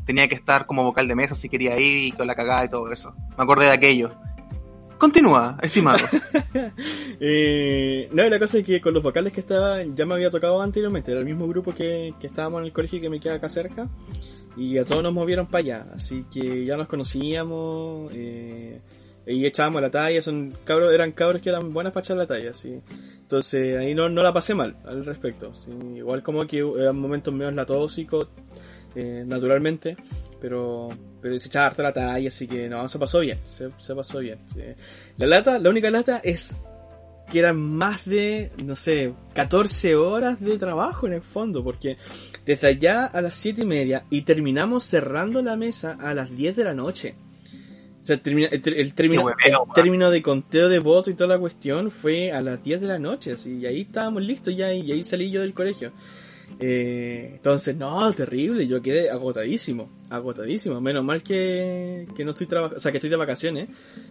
tenía que estar como vocal de mesa si quería ir y con la cagada y todo eso. Me acordé de aquello. Continúa, estimado. eh, no, la cosa es que con los vocales que estaba, ya me había tocado anteriormente, era el mismo grupo que, que estábamos en el colegio que me queda acá cerca, y a todos nos movieron para allá, así que ya nos conocíamos, eh, y echábamos la talla, son cabros, eran cabros que eran buenas para echar la talla, sí. Entonces ahí no, no la pasé mal al respecto. Igual como que eran momentos medio latóxicos, eh, naturalmente, pero, pero se echaba harta la talla, así que no, se pasó bien, se, pasó bien. La lata, la única lata es que eran más de, no sé, 14 horas de trabajo en el fondo, porque desde allá a las 7 y media y terminamos cerrando la mesa a las 10 de la noche. O sea, el, término, de conteo de votos y toda la cuestión fue a las 10 de la noche, así, y ahí estábamos listos ya, y ahí salí yo del colegio. Eh, entonces, no, terrible, yo quedé agotadísimo, agotadísimo. Menos mal que, que no estoy trabajando, o sea, que estoy de vacaciones,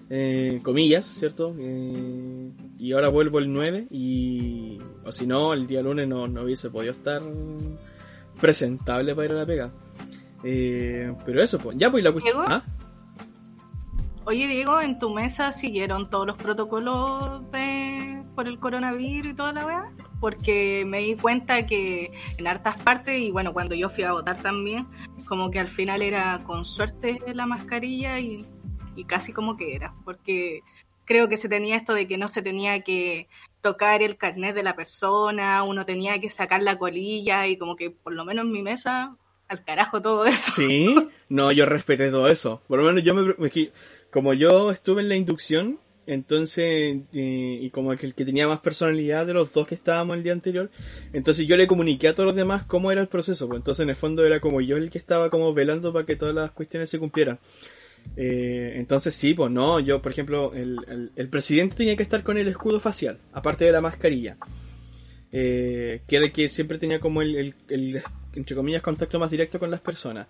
eh, comillas, ¿cierto? Eh, y ahora vuelvo el 9 y, o si no, el día lunes no, no hubiese podido estar presentable para ir a la pega. Eh, pero eso, pues, ya pues la cuestión... ¿Ah? Oye, Diego, ¿en tu mesa siguieron todos los protocolos por el coronavirus y toda la weá? Porque me di cuenta que en hartas partes, y bueno, cuando yo fui a votar también, como que al final era con suerte la mascarilla y, casi como que era, porque creo que se tenía esto de que no se tenía que tocar el carnet de la persona, uno tenía que sacar la colilla y como que por lo menos en mi mesa al carajo todo eso. Sí, no, yo respeté todo eso. Por lo menos yo me, como yo estuve en la inducción, entonces, eh, y como el que tenía más personalidad de los dos que estábamos el día anterior, entonces yo le comuniqué a todos los demás cómo era el proceso, pues entonces en el fondo era como yo el que estaba como velando para que todas las cuestiones se cumplieran. Eh, entonces sí, pues no, yo por ejemplo, el, el, presidente tenía que estar con el escudo facial, aparte de la mascarilla. Eh, que era el que siempre tenía como el, el, entre comillas, contacto más directo con las personas.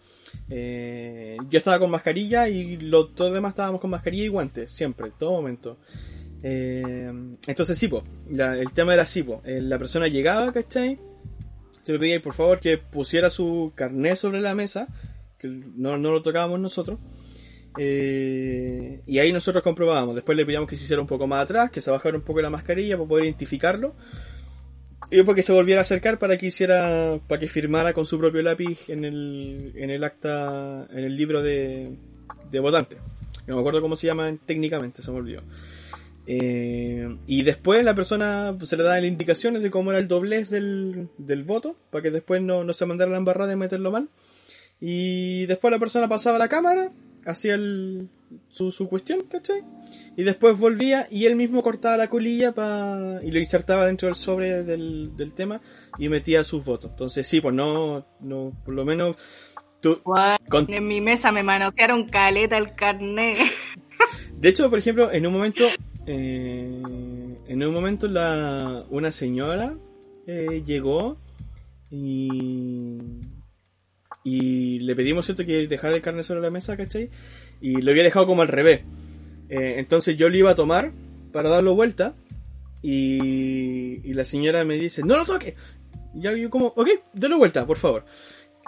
Eh, yo estaba con mascarilla y los todos demás estábamos con mascarilla y guantes, siempre, todo momento. Eh, entonces, sí, el tema era así, pues, la persona llegaba, ¿cachai? Te le pedía, por favor, que pusiera su carnet sobre la mesa, que no, no lo tocábamos nosotros. y ahí nosotros comprobábamos. Después le pedíamos que se hiciera un poco más atrás, que se bajara un poco la mascarilla para poder identificarlo. Y después que se volviera a acercar para que hiciera, para que firmara con su propio lápiz en el, en el acta, en el libro de, de votante. No me acuerdo cómo se llama técnicamente, se me olvidó. Eh, y después la persona se le da las indicaciones de cómo era el doblez del, del voto, para que después no, no se mandara la embarrada de meterlo mal. Y después la persona pasaba la cámara, hacía el, su, su cuestión, ¿cachai? Y después volvía y él mismo cortaba la colilla pa, y lo insertaba dentro del sobre del, del tema y metía sus votos. Entonces sí, pues no, no por lo menos... Tú, con... En mi mesa me manosearon caleta el carnet. De hecho, por ejemplo, en un momento eh, en un momento la, una señora eh, llegó y, y le pedimos cierto que dejara el carnet sobre la mesa, ¿cachai? Y lo había dejado como al revés. Eh, entonces yo lo iba a tomar para darlo vuelta y, la señora me dice, no lo toque. Y yo como, ok, délo vuelta, por favor.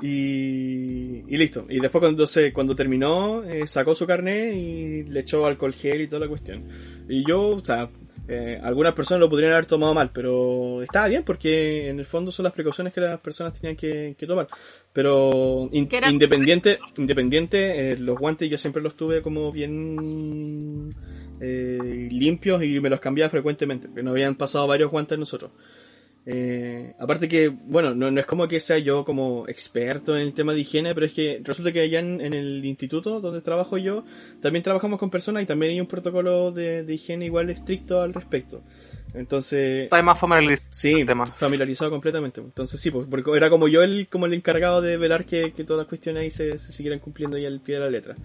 Y, y listo. Y después cuando, se, cuando terminó, eh, sacó su carnet y le echó alcohol gel y toda la cuestión. Y yo, o sea, eh, algunas personas lo podrían haber tomado mal, pero estaba bien porque en el fondo son las precauciones que las personas tenían que, que tomar. Pero independiente, independiente, eh, los guantes yo siempre los tuve como bien eh, limpios y me los cambiaba frecuentemente, porque nos habían pasado varios guantes nosotros. Eh, aparte que, bueno, no, no es como que sea yo como experto en el tema de higiene, pero es que resulta que allá en, en el instituto donde trabajo yo, también trabajamos con personas y también hay un protocolo de, de higiene igual estricto al respecto. Entonces, Está más familiarizado sí, tema. familiarizado completamente. Entonces sí, pues, porque era como yo el, como el encargado de velar que, que todas las cuestiones ahí se, se siguieran cumpliendo ya al pie de la letra.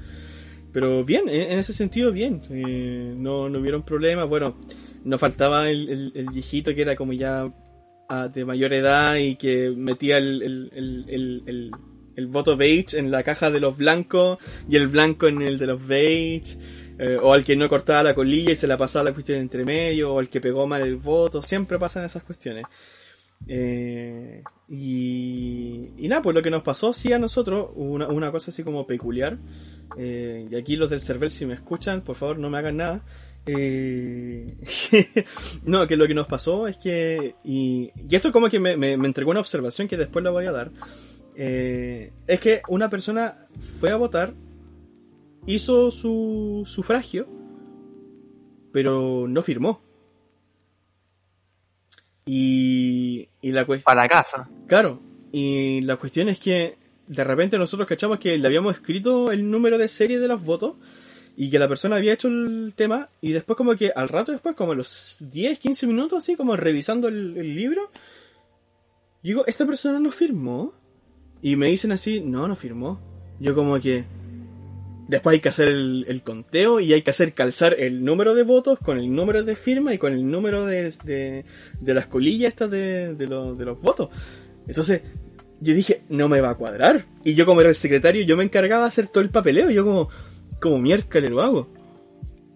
Pero bien, en, en ese sentido bien. Eh, no, no hubieron problemas. Bueno, nos faltaba el, el, el viejito que era como ya de mayor edad y que metía el, el, el- el voto beige en la caja de los blancos y el blanco en el de los beige. eh, o al que no cortaba la colilla y se la pasaba la cuestión entre medio, o al que pegó mal el voto, siempre pasan esas cuestiones. Eh, y, y nada, pues lo que nos pasó sí a nosotros, una, una cosa así como peculiar, eh, y aquí los del CERVEL si me escuchan, por favor no me hagan nada. Eh, no, que lo que nos pasó es que, y, y esto como que me, me- me entregó una observación que después la voy a dar, eh, es que una persona fue a votar, hizo su sufragio, pero no firmó. Y, y la cuestión... Para la casa. Claro, y la cuestión es que de repente nosotros cachamos que le habíamos escrito el número de serie de los votos y que la persona había hecho el tema y después como que al rato después, como a los 10, 15 minutos así, como revisando el, libro, digo, esta persona no firmó y me dicen así, no, no firmó. Yo como que después hay que hacer el, conteo y hay que hacer calzar el número de votos con el número de firma y con el número de, de, las colillas estas de, de los votos. Entonces, yo dije, no me va a cuadrar. Y yo como era el secretario, yo me encargaba de hacer todo el papeleo. Yo como, como miércoles lo hago.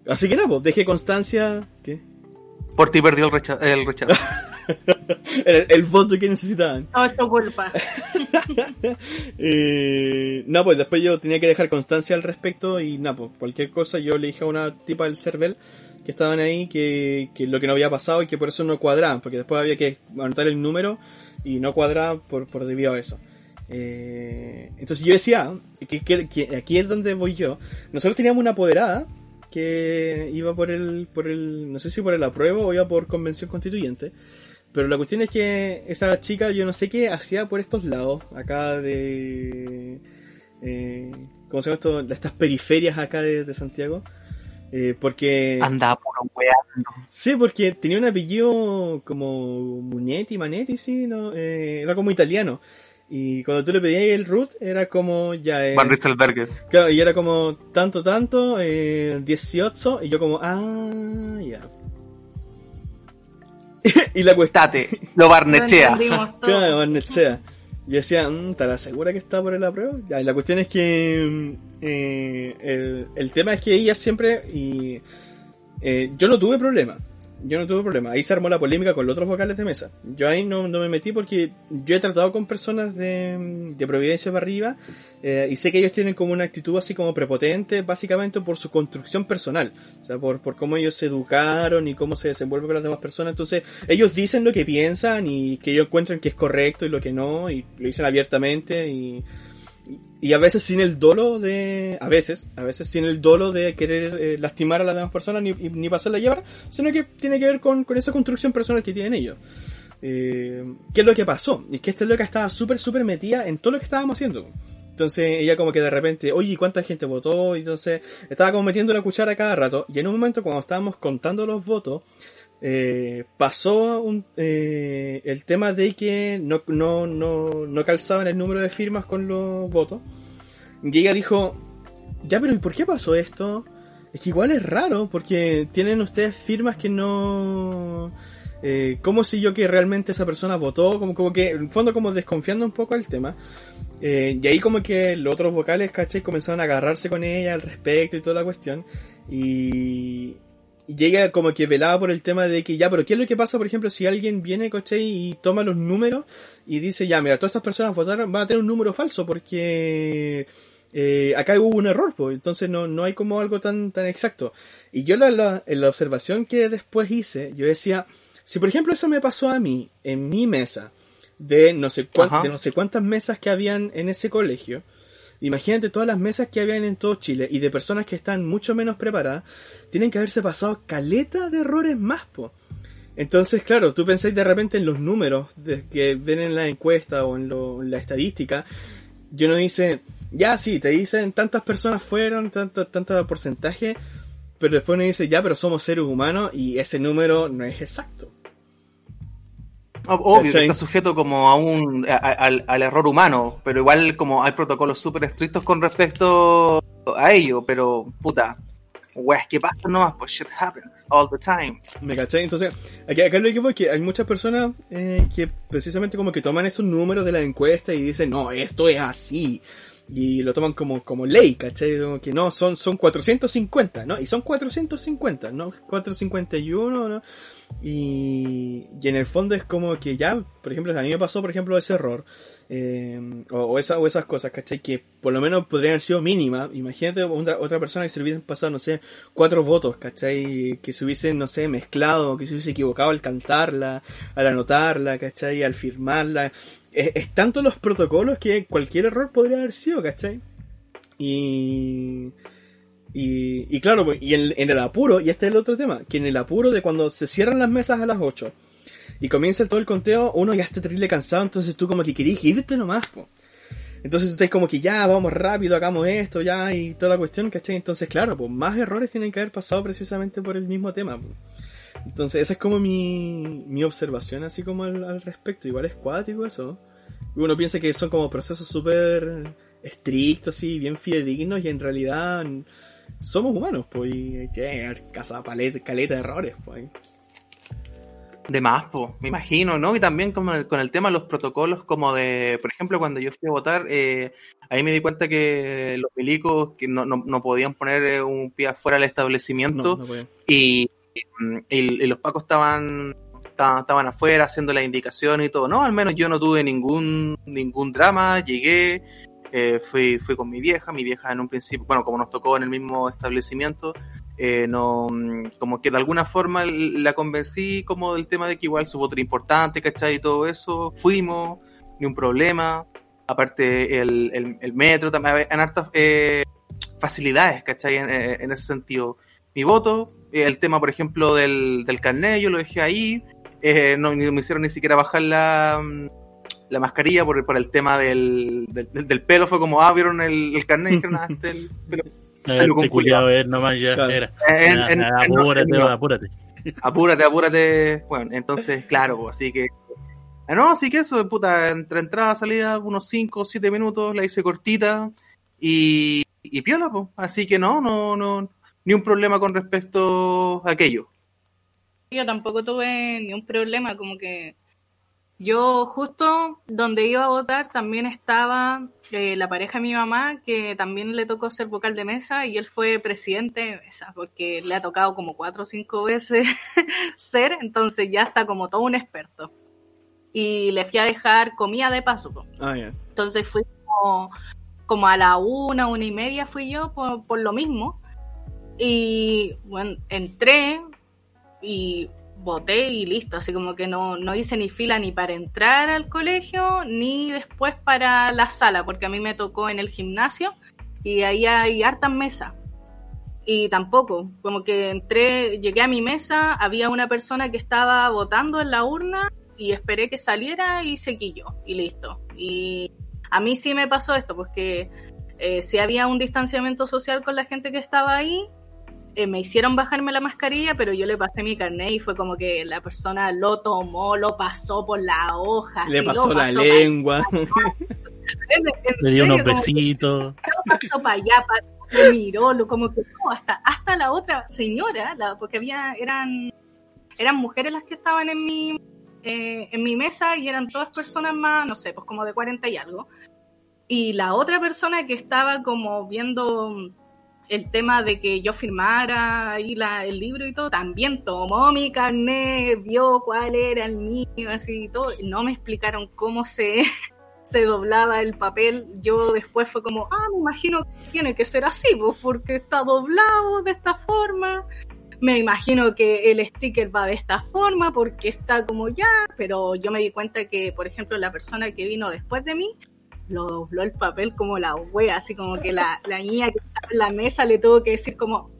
Así que nada, pues dejé constancia. ¿Qué? Por ti perdió el, recha- el rechazo. El, el voto que necesitaban. Todo es tu culpa. Eh, no, pues después yo tenía que dejar constancia al respecto y nada, pues cualquier cosa yo le dije a una tipa del CERVEL que estaban ahí que, que lo que no había pasado y que por eso no cuadraban, porque después había que anotar el número y no cuadraba por, por debido a eso. Eh, entonces yo decía que, que- que aquí es donde voy yo. Nosotros teníamos una apoderada que iba por el, por el, no sé si por el apruebo o iba por convención constituyente. Pero la cuestión es que esa chica, yo no sé qué hacía por estos lados, acá de. Eh, ¿Cómo se llama esto? Estas periferias acá de, de Santiago. Eh, porque. Anda puro weá. Sí, porque tenía un apellido como Munetti, Manetti, sí, ¿no? Eh, era como italiano. Y cuando tú le pedías el root, era como ya. eh, Van Rieselberger. claro, y era como tanto, tanto, eh, 18, y yo como, ah, ya. y la cuestión. Tate, lo Lo barnechea. todo. Claro, Barnechea. Yo decía, "Mm, ¿estará segura que está por el apruebo? Ya, y la cuestión es que mm, eh, el, el tema es que ella siempre y eh, yo no tuve problema. Yo no tuve problema. Ahí se armó la polémica con los otros vocales de mesa. Yo ahí no, no me metí porque yo he tratado con personas de, de Providencia para arriba eh, y sé que ellos tienen como una actitud así como prepotente, básicamente por su construcción personal. O sea, por, por cómo ellos se educaron y cómo se desenvuelven con las demás personas. Entonces, ellos dicen lo que piensan y que ellos encuentran que es correcto y lo que no, y lo dicen abiertamente y, y a veces sin el dolo de, a veces, a veces sin el dolo de querer eh, lastimar a las demás personas ni, ni pasarla a llevar, sino que tiene que ver con, con esa construcción personal que tienen ellos. Eh, ¿Qué es lo que pasó? Es que esta loca estaba súper, súper metida en todo lo que estábamos haciendo. Entonces ella como que de repente, oye, ¿cuánta gente votó? Y entonces estaba como metiendo la cuchara cada rato. Y en un momento cuando estábamos contando los votos, eh, pasó un, eh, el tema de que no, no, no, no calzaban el número de firmas con los votos. Y ella dijo, ya, pero ¿y por qué pasó esto? Es que igual es raro, porque tienen ustedes firmas que no... Eh, ¿Cómo sé yo que realmente esa persona votó? Como, como que, en fondo, como desconfiando un poco el tema. Eh, y ahí como que los otros vocales, ¿cachai? Comenzaron a agarrarse con ella al respecto y toda la cuestión. Y llega como que velaba por el tema de que ya, pero ¿qué es lo que pasa, por ejemplo, si alguien viene, coche, y toma los números y dice, ya, mira, todas estas personas votaron, van a tener un número falso porque eh, acá hubo un error, pues, entonces no, no hay como algo tan, tan exacto. Y yo la, en la observación que después hice, yo decía, si por ejemplo eso me pasó a mí, en mi mesa, de no sé, de no sé cuántas mesas que habían en ese colegio, Imagínate todas las mesas que habían en todo Chile y de personas que están mucho menos preparadas, tienen que haberse pasado caleta de errores más, po. Entonces, claro, tú pensáis de repente en los números que ven en la encuesta o en, la estadística, yo no dice, ya sí, te dicen tantas personas fueron, tanto, tanto porcentaje, pero después uno dice, ya, pero somos seres humanos y ese número no es exacto. Obvio está sujeto como a un al, error humano, pero igual como hay protocolos súper estrictos con respecto a ello, pero puta, weas que pasa nomás, pues shit happens all the time. Me caché, entonces, acá, acá lo que voy que hay muchas personas eh, que precisamente como que toman estos números de la encuesta y dicen, no, esto es así. Y lo toman como, como ley, ¿cachai? Como que no, son, son 450, ¿no? Y son 450, ¿no? 451, ¿no? Y, y en el fondo es como que ya, por ejemplo, a mí me pasó, por ejemplo, ese error. Eh, o, esa, o esas cosas, ¿cachai? Que por lo menos podrían haber sido mínimas. Imagínate otra, otra persona que se hubiesen pasado, no sé, cuatro votos, ¿cachai? Que se hubiesen, no sé, mezclado, que se hubiese equivocado al cantarla, al anotarla, ¿cachai? Al firmarla. Es, tanto los protocolos que cualquier error podría haber sido, ¿cachai? Y... Y, y claro, pues, y en, el apuro, y este es el otro tema, que en el apuro de cuando se cierran las mesas a las 8 y comienza todo el conteo, uno ya está terrible cansado, entonces tú como que querís irte nomás, po. Entonces tú estás como que ya, vamos rápido, hagamos esto, ya, y toda la cuestión, ¿cachai? Entonces, claro, pues más errores tienen que haber pasado precisamente por el mismo tema. Entonces, esa es como mi, mi observación así como al, al respecto. Igual es cuático eso. Uno piensa que son como procesos súper estrictos y bien fidedignos y en realidad somos humanos, pues, y hay que casa paleta, caleta de errores, pues. De más, pues, me imagino, ¿no? Y también con el, con el tema de los protocolos, como de, por ejemplo, cuando yo fui a votar, eh, ahí me di cuenta que los milicos que no, no, no podían poner eh, un pie afuera del establecimiento y, y, los pacos estaban, estaban, afuera haciendo las indicaciones y todo. No, al menos yo no tuve ningún, ningún drama, llegué, eh, fui, fui con mi vieja, mi vieja en un principio, bueno, como nos tocó en el mismo establecimiento, eh, no, como que de alguna forma la convencí como del tema de que igual su voto era importante, ¿cachai? Y todo eso, fuimos, ni un problema, aparte el, el, metro, también en hartas eh, facilidades, ¿cachai? Eh, en, ese sentido. Mi voto, el tema, por ejemplo, del, del carnet, yo lo dejé ahí, no, me hicieron ni siquiera bajar la, la mascarilla por, por el tema del, del, pelo, fue como, ah, vieron el, el carnet y dijeron, ah, este el pelo te culiado ver nomás ya era. apúrate, apúrate. Apúrate, apúrate. Bueno, entonces, claro, así que. Ah, no, así que eso, puta, entre entrada, salida, unos 5 o 7 minutos, la hice cortita y, y piola, pues. Así que no, no, no, ni un problema con respecto a aquello. Yo tampoco tuve ni un problema, como que yo justo donde iba a votar también estaba eh, la pareja de mi mamá, que también le tocó ser vocal de mesa y él fue presidente de mesa, porque le ha tocado como cuatro o cinco veces ser, entonces ya está como todo un experto. Y le fui a dejar comida de paso. Ah, entonces fui como, a la una, una y media fui yo por, por lo mismo. Y bueno, entré y voté y listo, así como que no, no hice ni fila ni para entrar al colegio, ni después para la sala, porque a mí me tocó en el gimnasio y ahí hay hartas mesas. Y tampoco, como que entré, llegué a mi mesa, había una persona que estaba votando en la urna y esperé que saliera y seguí yo, y listo. Y a mí sí me pasó esto, porque eh, si había un distanciamiento social con la gente que estaba ahí, eh, me hicieron bajarme la mascarilla, pero yo le pasé mi carnet y fue como que la persona lo tomó, lo pasó por la hoja. Le pasó la lengua. le dio unos besitos. Lo pasó para allá, me miró, lo, como que no, hasta, hasta la otra señora, la, porque había, eran, eran mujeres las que estaban en mi, eh, en mi mesa y eran todas personas más, no sé, pues como de 40 y algo. Y la otra persona que estaba como viendo el tema de que yo firmara ahí la, el libro y todo, también tomó mi carnet, vio cuál era el mío, así y todo. No me explicaron cómo se, se doblaba el papel. Yo después fue como, ah, me imagino que tiene que ser así, pues, porque está doblado de esta forma. Me imagino que el sticker va de esta forma porque está como ya, pero yo me di cuenta que, por ejemplo, la persona que vino después de mí lo dobló el papel como la wea, así como que la, la niña que estaba en la mesa le tuvo que decir como,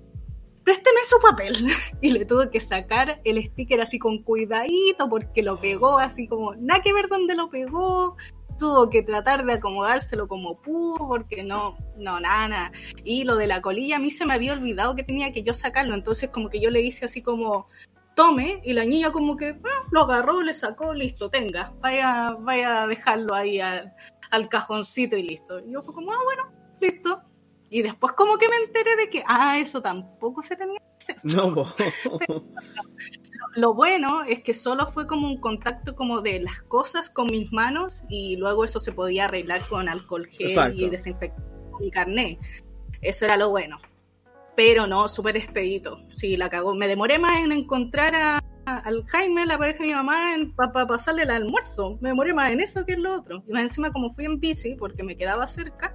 présteme su papel. Y le tuvo que sacar el sticker así con cuidadito porque lo pegó así como, nada que ver dónde lo pegó. Tuvo que tratar de acomodárselo como pudo porque no, no, nada, nada. Y lo de la colilla a mí se me había olvidado que tenía que yo sacarlo. Entonces como que yo le hice así como, tome, y la niña como que ah, lo agarró, le sacó, listo, tenga, vaya, vaya a dejarlo ahí a, al cajoncito y listo. Y yo fue como, ah, bueno, listo. Y después como que me enteré de que, ah, eso tampoco se tenía que hacer. No, lo, bueno es que solo fue como un contacto como de las cosas con mis manos y luego eso se podía arreglar con alcohol gel y desinfectar mi carnet. Eso era lo bueno. Pero no, súper expedito. Sí, la cagó. Me demoré más en encontrar a, al Jaime, la pareja de mi mamá, para pasarle el almuerzo. Me demoré más en eso que en lo otro. Y más encima, como fui en bici, porque me quedaba cerca,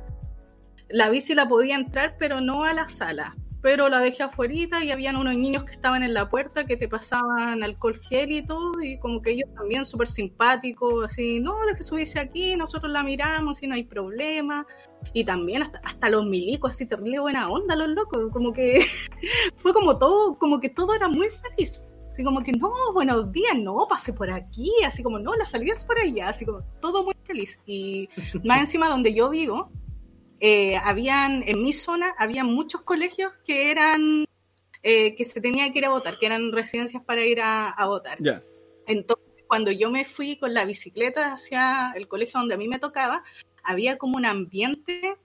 la bici la podía entrar, pero no a la sala. Pero la dejé afuera y habían unos niños que estaban en la puerta que te pasaban alcohol gel y todo, y como que ellos también súper simpáticos, así, no, deje subirse aquí, nosotros la miramos y no hay problema. Y también hasta, hasta los milicos, así terrible buena onda, los locos, como que fue como todo, como que todo era muy feliz Así como que, no, buenos días, no, pase por aquí, así como, no, la salida es por allá, así como, todo muy feliz. Y más encima donde yo vivo, eh, habían, en mi zona, había muchos colegios que eran, eh, que se tenía que ir a votar, que eran residencias para ir a, votar. Entonces, cuando yo me fui con la bicicleta hacia el colegio donde a mí me tocaba, había como un ambiente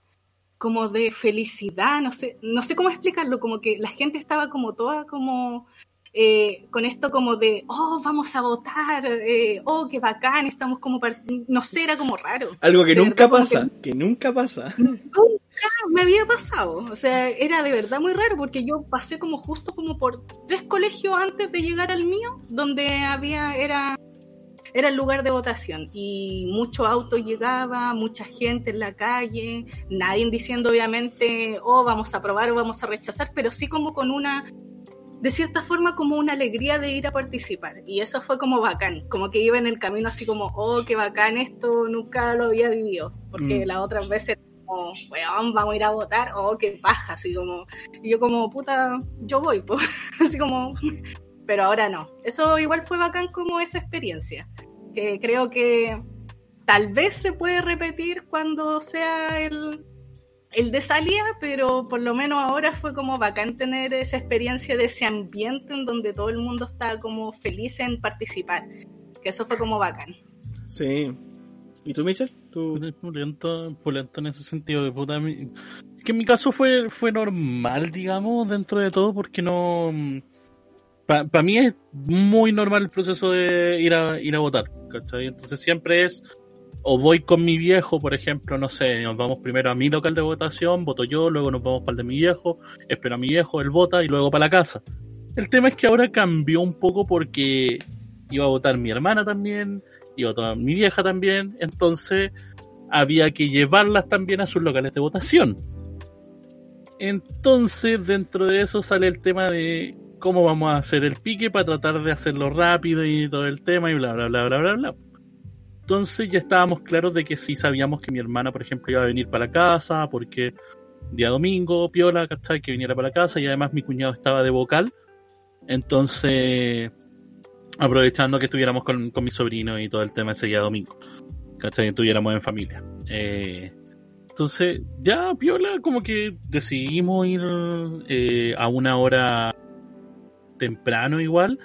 como de felicidad, no sé, no sé cómo explicarlo, como que la gente estaba como toda como eh, con esto como de, oh, vamos a votar, eh, oh, qué bacán, estamos como, no sé, era como raro. Algo que nunca pasa, que, nunca pasa. Nunca me había pasado, o sea, era de verdad muy raro porque yo pasé como justo como por tres colegios antes de llegar al mío, donde había, era era el lugar de votación y mucho auto llegaba, mucha gente en la calle, nadie diciendo obviamente, oh, vamos a aprobar o vamos a rechazar, pero sí como con una de cierta forma como una alegría de ir a participar. Y eso fue como bacán, como que iba en el camino así como, oh, qué bacán esto, nunca lo había vivido. Porque mm. las otras veces como, weón, vamos a ir a votar, oh, qué paja, así como, y yo como, puta, yo voy, pues, así como, pero ahora no. Eso igual fue bacán como esa experiencia, que creo que tal vez se puede repetir cuando sea el, el de salida, pero por lo menos ahora fue como bacán tener esa experiencia de ese ambiente en donde todo el mundo está como feliz en participar. Que eso fue como bacán. Sí. ¿Y tú, Michel? ¿Tú? Pulento, en ese sentido de puta. Que en mi caso fue, fue normal, digamos, dentro de todo, porque no. Para mí es muy normal el proceso de ir a, ir a votar, ¿cachai? Entonces siempre es o voy con mi viejo, por ejemplo, no sé, nos vamos primero a mi local de votación, voto yo, luego nos vamos para el de mi viejo, espero a mi viejo, él vota y luego para la casa. El tema es que ahora cambió un poco porque iba a votar mi hermana también, iba a votar mi vieja también, entonces había que llevarlas también a sus locales de votación. Entonces, dentro de eso sale el tema de cómo vamos a hacer el pique para tratar de hacerlo rápido y todo el tema y bla, bla, bla, bla, bla, bla. Entonces ya estábamos claros de que sí sabíamos que mi hermana, por ejemplo, iba a venir para la casa, porque día domingo, piola, ¿cachai? Que viniera para la casa y además mi cuñado estaba de vocal. Entonces, aprovechando que estuviéramos con, mi sobrino y todo el tema ese día domingo, ¿cachai? Que estuviéramos en familia. Eh, entonces, ya, piola, como que decidimos ir eh, a una hora temprano igual,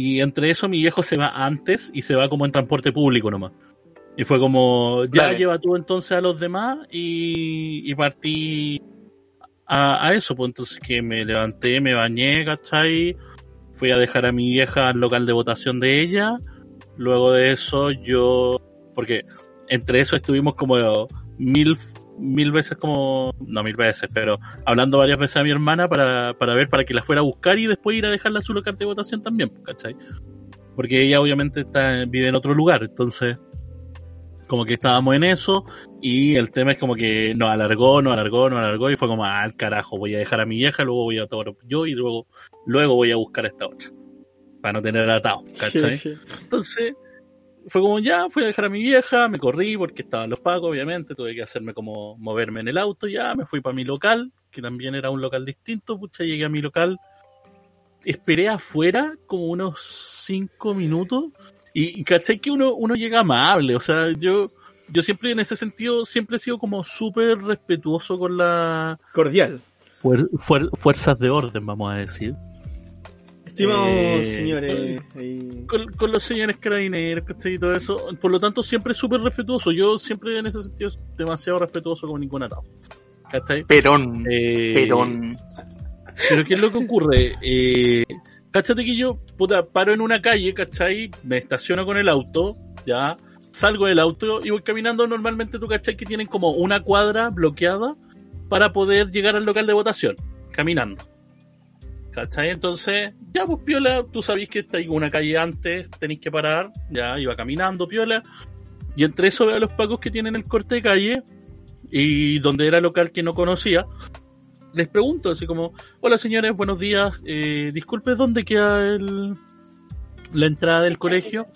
y entre eso mi viejo se va antes y se va como en transporte público nomás. Y fue como, ya lleva tú entonces a los demás y, y partí a, eso, pues entonces que me levanté, me bañé, ¿cachai? Fui a dejar a mi vieja al local de votación de ella. Luego de eso yo, porque entre eso estuvimos como mil, mil veces como, no mil veces, pero hablando varias veces a mi hermana para, para ver, para que la fuera a buscar y después ir a dejarla a su local de votación también, ¿cachai? Porque ella obviamente está, vive en otro lugar, entonces como que estábamos en eso y el tema es como que nos alargó, nos alargó, nos alargó y fue como, ah, carajo, voy a dejar a mi vieja, luego voy a tomar yo y luego, luego voy a buscar a esta otra. Para no tener atado, ¿cachai? Entonces, fue como ya, fui a dejar a mi vieja, me corrí porque estaban los pagos, obviamente, tuve que hacerme como moverme en el auto, ya, me fui para mi local, que también era un local distinto, pucha, llegué a mi local, esperé afuera como unos cinco minutos y, ¿cachai? Que uno, uno llega amable, o sea, yo, yo siempre en ese sentido, siempre he sido como súper respetuoso con la... Cordial. fuerzas de orden, vamos a decir. Estimados eh, señores. Con, los señores carabineros, ¿cachai? Y todo eso. Por lo tanto, siempre súper respetuoso. Yo siempre en ese sentido demasiado respetuoso con ningún atado. ¿Cachai? Perón. Eh, Perón. Pero ¿qué es lo que ocurre? Eh, Cáchate que yo, puta, paro en una calle, ¿cachai? Me estaciono con el auto, ya, salgo del auto y voy caminando normalmente, tú, ¿cachai? Que tienen como una cuadra bloqueada para poder llegar al local de votación, caminando. ¿Cachai? Entonces, ya, pues, piola, tú sabéis que está ahí una calle antes, tenéis que parar, ya, iba caminando, piola. Y entre eso veo a los pacos que tienen el corte de calle y donde era local que no conocía, les pregunto, así como, hola señores, buenos días, eh, disculpe, ¿dónde queda el, la entrada del colegio?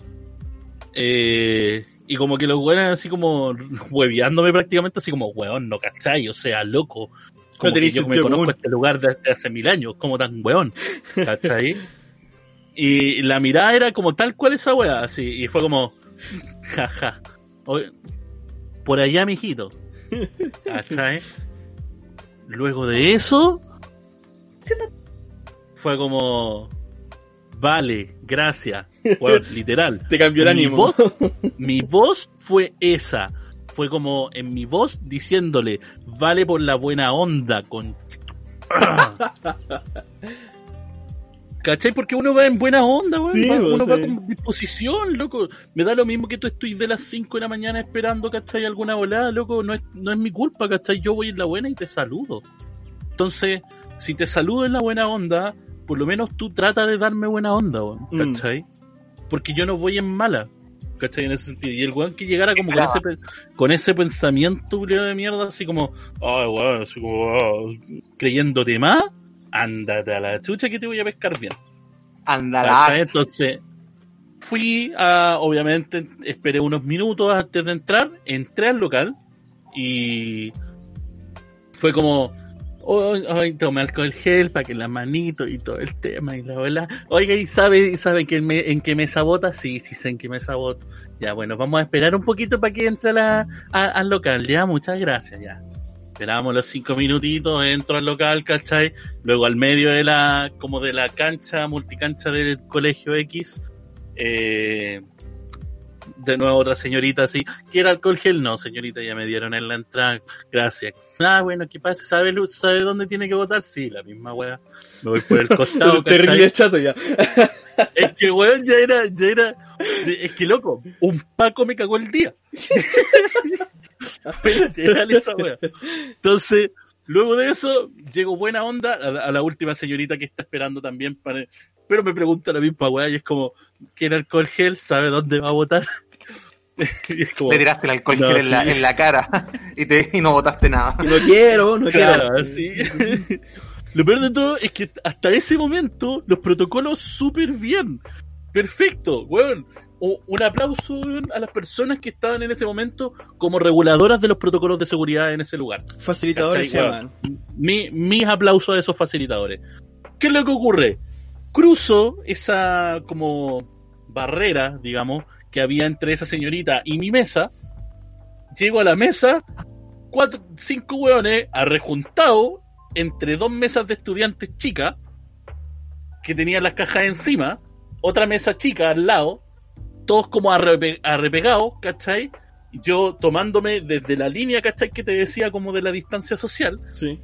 Eh, y como que los weones así como hueveándome prácticamente, así como, weón, no cachai, o sea, loco. Como que yo me conozco este lugar desde hace mil años, como tan weón, ¿cachai? y la mirada era como tal cual esa wea, así, y fue como, jaja, por allá, mijito, ¿cachai? Luego de eso, fue como, vale, gracias. Bueno, literal. Te cambió el ánimo. mi voz fue esa. Fue como en mi voz diciéndole, vale por la buena onda, con... ¿Cachai? Porque uno va en buena onda, uno va con disposición, loco. Me da lo mismo que tú estoy de las 5 de la mañana esperando, ¿cachai? Alguna volada, loco. No es, no es mi culpa, ¿cachai? Yo voy en la buena y te saludo. Entonces, si te saludo en la buena onda, por lo menos tú trata de darme buena onda, mm. ¿cachai? Porque yo no voy en mala, ¿cachai? En ese sentido. Y el weón que llegara como con ese, con ese pensamiento de mierda, así como, ay, weón, así como, oh", creyéndote más ándate a la chucha que te voy a pescar bien. Ándala. Entonces, fui a, obviamente, esperé unos minutos antes de entrar, entré al local y fue como, hoy tomé alcohol gel para que la manito y todo el tema y la bola. Oiga, ¿y sabe, sabe que me, en qué mesa vota? Sí, sí sé en qué mesa voto. Ya, bueno, vamos a esperar un poquito para que entre la, al local. Ya, muchas gracias, ya. Esperábamos los cinco minutitos, entro al local, ¿cachai? Luego al medio de la, como de la cancha, multicancha del colegio X, eh, de nuevo otra señorita así, ¿quiere alcohol gel? No, señorita, ya me dieron en la entrada, gracias. Ah, bueno, ¿qué pasa? ¿Sabe, ¿Sabe dónde tiene que votar? Sí, la misma weá. Me voy por el costado. Terrible chato ya. es que weón ya era, ya era, es que loco, un Paco me cagó el día. Entonces, luego de eso, llego buena onda a, la última señorita que está esperando también para... Pero me pregunta la misma weá y es como, ¿quiere alcohol gel? ¿Sabe dónde va a votar? y es como, Le tiraste el alcohol en la, en la, cara y, te, y no votaste nada. No quiero, no quiero. Lo peor de todo es que hasta ese momento los protocolos súper bien. Perfecto, weón un aplauso a las personas que estaban en ese momento como reguladoras de los protocolos de seguridad en ese lugar. Facilitadores se llaman. Mi, mis aplausos a esos facilitadores. ¿Qué es lo que ocurre? Cruzo esa como barrera, digamos, que había entre esa señorita y mi mesa. Llego a la mesa, cuatro, cinco hueones arrejuntado entre dos mesas de estudiantes chicas que tenían las cajas encima, otra mesa chica al lado, todos como arrepegados, ¿cachai? Yo tomándome desde la línea, ¿cachai? Que te decía como de la distancia social. Sí.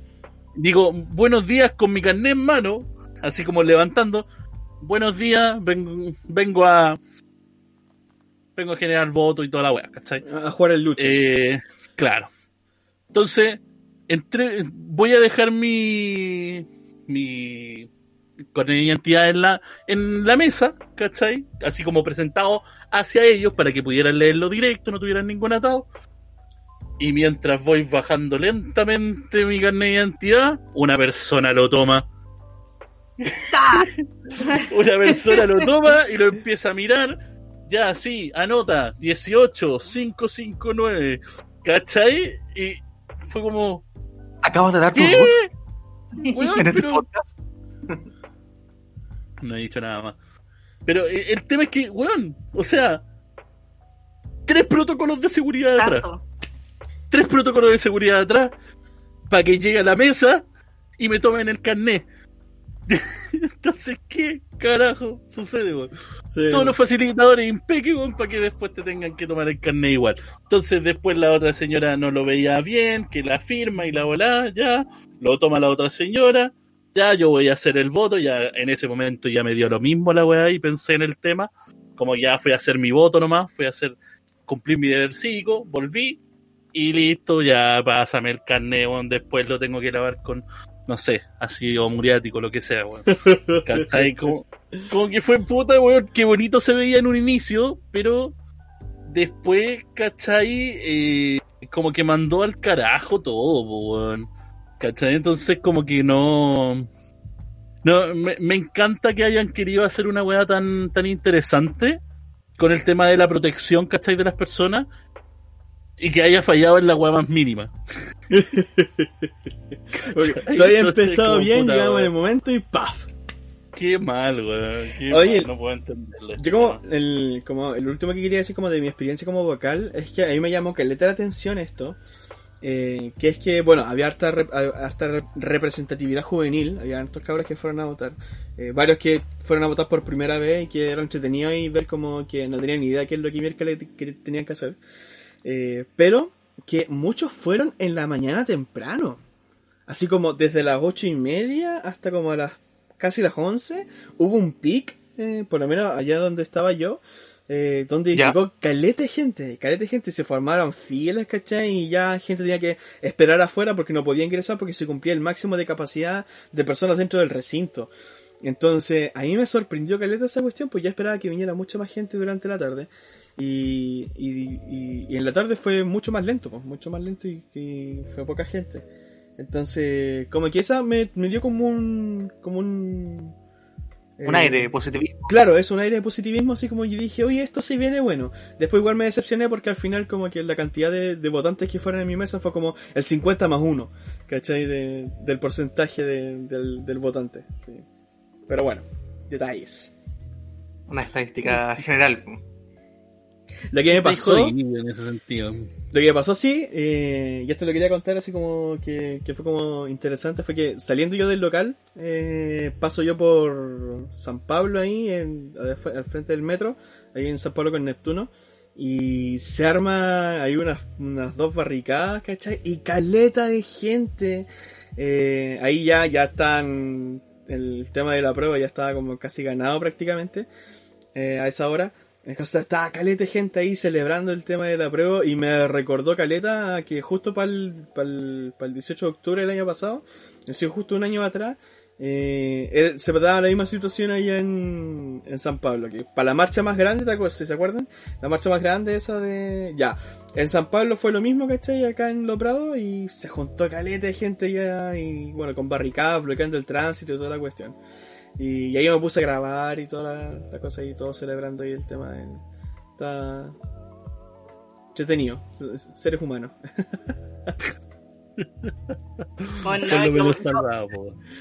digo, buenos días con mi carnet en mano, así como levantando, buenos días, vengo, vengo a vengo a generar votos y toda la weá, ¿cachai? A jugar el lucha. Eh, claro. Entonces, entre, voy a dejar mi mi con identidad en la, en la mesa, ¿cachai? Así como presentado hacia ellos para que pudieran leerlo directo, no tuvieran ningún atado. Y mientras voy bajando lentamente mi carnet de identidad, una persona lo toma. una persona lo toma y lo empieza a mirar. Ya, sí, anota 18559. ¿Cachai? Y fue como. Acabas de dar tu Weón, en este pero- podcast. No he dicho nada más. Pero eh, el tema es que, weón, o sea, tres protocolos de seguridad atrás. Tres protocolos de seguridad atrás para que llegue a la mesa y me tomen el carnet. Entonces, ¿qué carajo sucede, weón? Sí. Todos los facilitadores impeque, weón, para que después te tengan que tomar el carnet igual. Entonces, después la otra señora no lo veía bien, que la firma y la volá, ya, lo toma la otra señora, ya, yo voy a hacer el voto, ya en ese momento ya me dio lo mismo la weá y pensé en el tema, como ya fui a hacer mi voto nomás, fui a hacer, cumplir mi deber cívico, volví, y listo, ya pásame el carnet, weón, después lo tengo que lavar con, no sé, ácido muriático, lo que sea, weón. ¿Cachai? Como, como que fue puta, weón, qué bonito se veía en un inicio, pero después, ¿cachai? Eh, como que mandó al carajo todo, weón. ¿Cachai? Entonces como que no... No, me, me encanta que hayan querido hacer una weá tan, tan interesante con el tema de la protección, ¿cachai? De las personas y que haya fallado en la weá más mínima. Entonces, empezado bien, puta, llegamos en el momento y ¡paf! Qué mal, weón. Qué Oye, mal, no puedo entenderlo. Yo como el, como el último que quería decir como de mi experiencia como vocal es que a mí me llamó caleta la atención esto. eh, que es que, bueno, había harta, rep- harta re- representatividad juvenil, había hartos cabros que fueron a votar, eh, varios que fueron a votar por primera vez y que eran entretenidos y ver como que no tenían ni idea qué es lo que miércoles que tenían que hacer. Eh, pero que muchos fueron en la mañana temprano. Así como desde las ocho y media hasta como a las casi las once hubo un pic, eh, por lo menos allá donde estaba yo, eh, donde llegó caleta de gente, caleta de gente, se formaron filas, ¿cachai? Y ya gente tenía que esperar afuera porque no podía ingresar porque se cumplía el máximo de capacidad de personas dentro del recinto. Entonces, a mí me sorprendió caleta esa cuestión, pues ya esperaba que viniera mucha más gente durante la tarde. Y, y, y- en la tarde fue mucho más lento, pues, mucho más lento y, y fue poca gente. Entonces, como que esa me, me dio como un. como un. Un eh, aire positivismo. Claro, es un aire de positivismo, así como yo dije, oye, esto se viene bueno. Después igual me decepcioné porque al final como que la cantidad de, de votantes que fueron en mi mesa fue como el 50 más 1, ¿cachai? De- del porcentaje de- del, del votante. sí. Pero bueno, detalles. Una estadística general. Lo que me pasó... en ese sentido. Lo que pasó sí, eh, y esto lo quería contar así como que, que fue como interesante, fue que saliendo yo del local, eh, paso yo por San Pablo ahí, en, al frente del metro, ahí en San Pablo con Neptuno, y se arma, hay unas, unas dos barricadas, ¿cachai? Y caleta de gente. Eh, ahí ya, ya están, el tema de la prueba ya estaba como casi ganado prácticamente, eh, a esa hora. Estaba caleta gente ahí celebrando el tema de la prueba y me recordó caleta que justo para el, 18 de octubre del año pasado, es justo un año atrás, eh, se daba la misma situación allá en, en San Pablo, que para la marcha más grande, ¿te acuerdas? ¿se acuerdan? La marcha más grande esa de... Ya, en San Pablo fue lo mismo, ¿cachai? Acá en Lo Prado y se juntó caleta de gente ya y bueno, con barricadas, bloqueando el tránsito y toda la cuestión. Y, y ahí me puse a grabar y toda la, la cosa y todo celebrando ahí el tema del... Está... Entretenido, seres humanos. Bueno,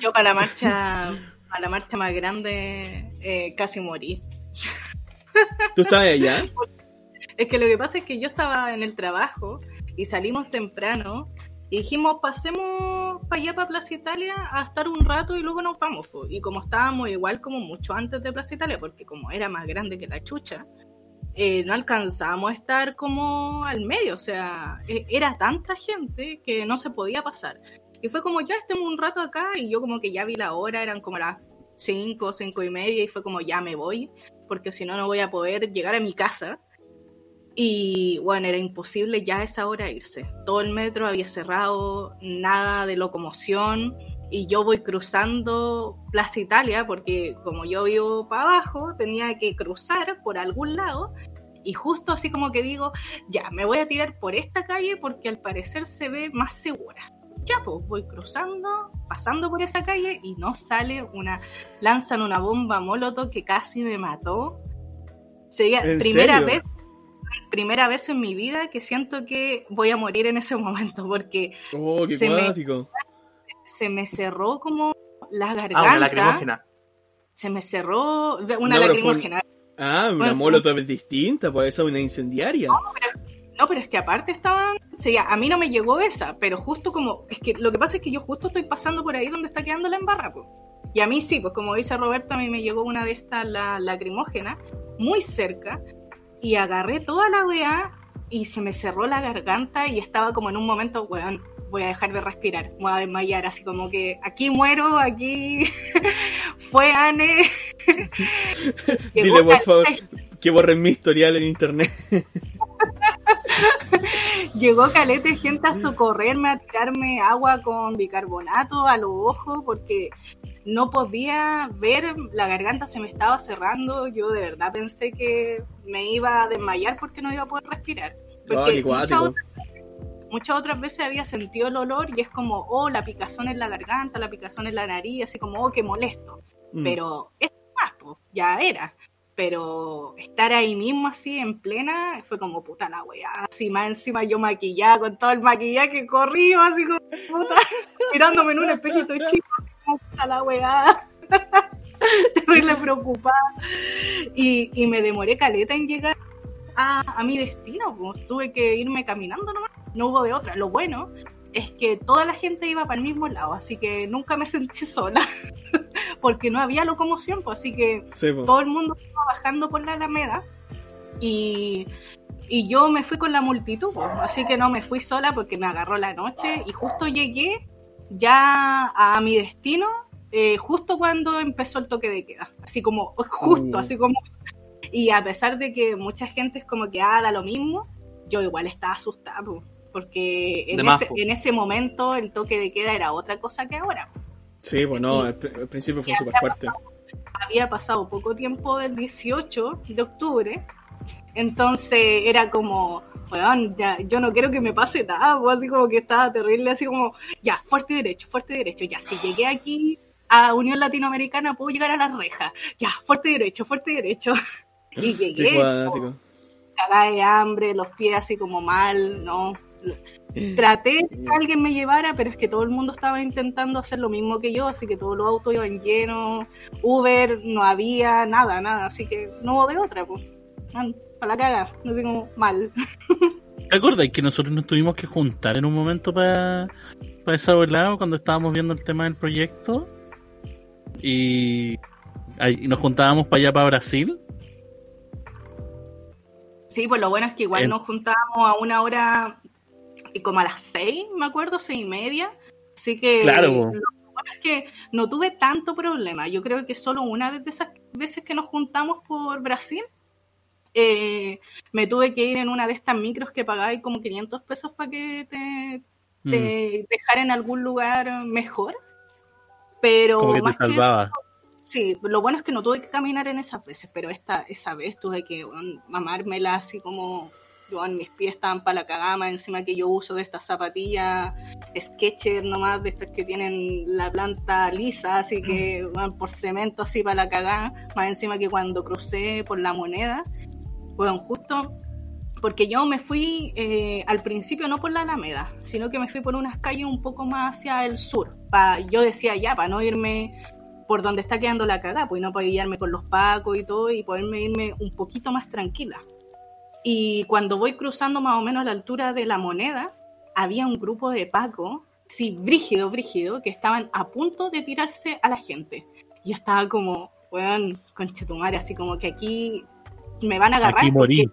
yo para la marcha, para la marcha más grande eh, casi morí. ¿Tú estabas allá? Es que lo que pasa es que yo estaba en el trabajo y salimos temprano y dijimos pasemos para allá para Plaza Italia a estar un rato y luego nos vamos. Y como estábamos igual como mucho antes de Plaza Italia, porque como era más grande que la chucha, eh, no alcanzamos a estar como al medio, o sea, e- era tanta gente que no se podía pasar. Y fue como, ya estemos un rato acá, y yo como que ya vi la hora, eran como las 5, cinco y media, y fue como, ya me voy, porque si no, no voy a poder llegar a mi casa. Y bueno, era imposible ya a esa hora irse. Todo el metro había cerrado, nada de locomoción y yo voy cruzando Plaza Italia porque como yo vivo para abajo, tenía que cruzar por algún lado y justo así como que digo, ya, me voy a tirar por esta calle porque al parecer se ve más segura. Ya, pues voy cruzando, pasando por esa calle y no sale una, lanzan una bomba molotov que casi me mató. Sería primera vez primera vez en mi vida que siento que voy a morir en ese momento porque oh, qué se, se me cerró como la garganta. Ah, una lacrimógena. Se me cerró una lacrimógena. Ah, una molotov distinta, puede ser una incendiaria. No pero, es que aparte estaban. O a mí no me llegó esa, pero justo como. Es que lo que pasa es que yo justo estoy pasando por ahí donde está quedando la embarra, pues. Y a mí sí, pues como dice Roberto, a mí me llegó una de estas, la lacrimógena, muy cerca, y agarré toda la weá y se me cerró la garganta y estaba como en un momento, weón, voy a dejar de respirar, voy a desmayar, así como que aquí muero, aquí fue Anne. Dile por favor que borren mi historial en internet. Llegó calete gente a socorrerme, a tirarme agua con bicarbonato a los ojos porque no podía ver, la garganta se me estaba cerrando, yo de verdad pensé que me iba a desmayar porque no iba a poder respirar. Porque muchas otras veces había sentido el olor y es como, oh, la picazón en la garganta, la picazón en la nariz, así como, oh, qué molesto. Mm. Pero es más, pues, ya era. Pero estar ahí mismo así en plena fue como puta la wea. Así más encima yo maquillada con todo el maquillaje corrido, así como puta, mirándome en un espejito chico, así como puta la wea. Terrible preocupada. Y, y me demoré caleta en llegar a, mi destino, pues tuve que irme caminando nomás, no hubo de otra. Lo bueno es que toda la gente iba para el mismo lado, así que nunca me sentí sola, porque no había locomoción, pues así que todo el mundo iba bajando por la Alameda y, y yo me fui con la multitud, pues, así que no me fui sola porque me agarró la noche y justo llegué ya a mi destino, eh, justo cuando empezó el toque de queda, así como, justo, uh. así como y a pesar de que mucha gente es como que, ah, da lo mismo, yo igual estaba asustado, porque en, ese, en ese momento el toque de queda era otra cosa que ahora. Sí, bueno, al, principio fue súper fuerte. había pasado poco tiempo del 18 de octubre, entonces era como, bueno, ya, yo no quiero que me pase nada, pues, así como que estaba terrible, así como, ya, fuerte derecho, fuerte derecho, ya, si llegué aquí a Unión Latinoamericana puedo llegar a la reja, ya, fuerte derecho, fuerte derecho. Y llegué, cagada de hambre, los pies así como mal, ¿no? Traté que alguien me llevara, pero es que todo el mundo estaba intentando hacer lo mismo que yo, así que todos los autos iban llenos, Uber no había, nada, nada, así que no hubo de otra, pues. Para la caga, no sé cómo, mal. ¿Te acuerdas que nosotros nos tuvimos que juntar en un momento para, para esa lado cuando estábamos viendo el tema del proyecto? Y, y nos juntábamos para allá, para Brasil. Sí, pues lo bueno es que igual nos juntábamos a una hora como a las seis, me acuerdo, seis y media. Así que claro. lo bueno es que no tuve tanto problema. Yo creo que solo una vez de esas veces que nos juntamos por Brasil, eh, me tuve que ir en una de estas micros que pagáis como 500 pesos para que te, mm. dejara en algún lugar mejor. Pero más que Sí, lo bueno es que no tuve que caminar en esas veces, pero esta esa vez tuve que mamármela así como yo mis pies estaban para la cagama, encima que yo uso de estas zapatillas Sketcher nomás, de estas que tienen la planta lisa, así que van por cemento así para la cagada, más encima que cuando crucé por la moneda, bueno, justo porque yo me fui eh, al principio no por la Alameda, sino que me fui por unas calles un poco más hacia el sur. Pa, yo decía ya, para no irme por donde está quedando la cagada, pues no para guiarme con los pacos y todo y poderme irme un poquito más tranquila. Y cuando voy cruzando más o menos a la altura de la moneda, había un grupo de pacos, sí, brígido, brígido, que estaban a punto de tirarse a la gente. Yo estaba como, weón, conchetumare, así como que aquí me van a agarrar. Aquí morí.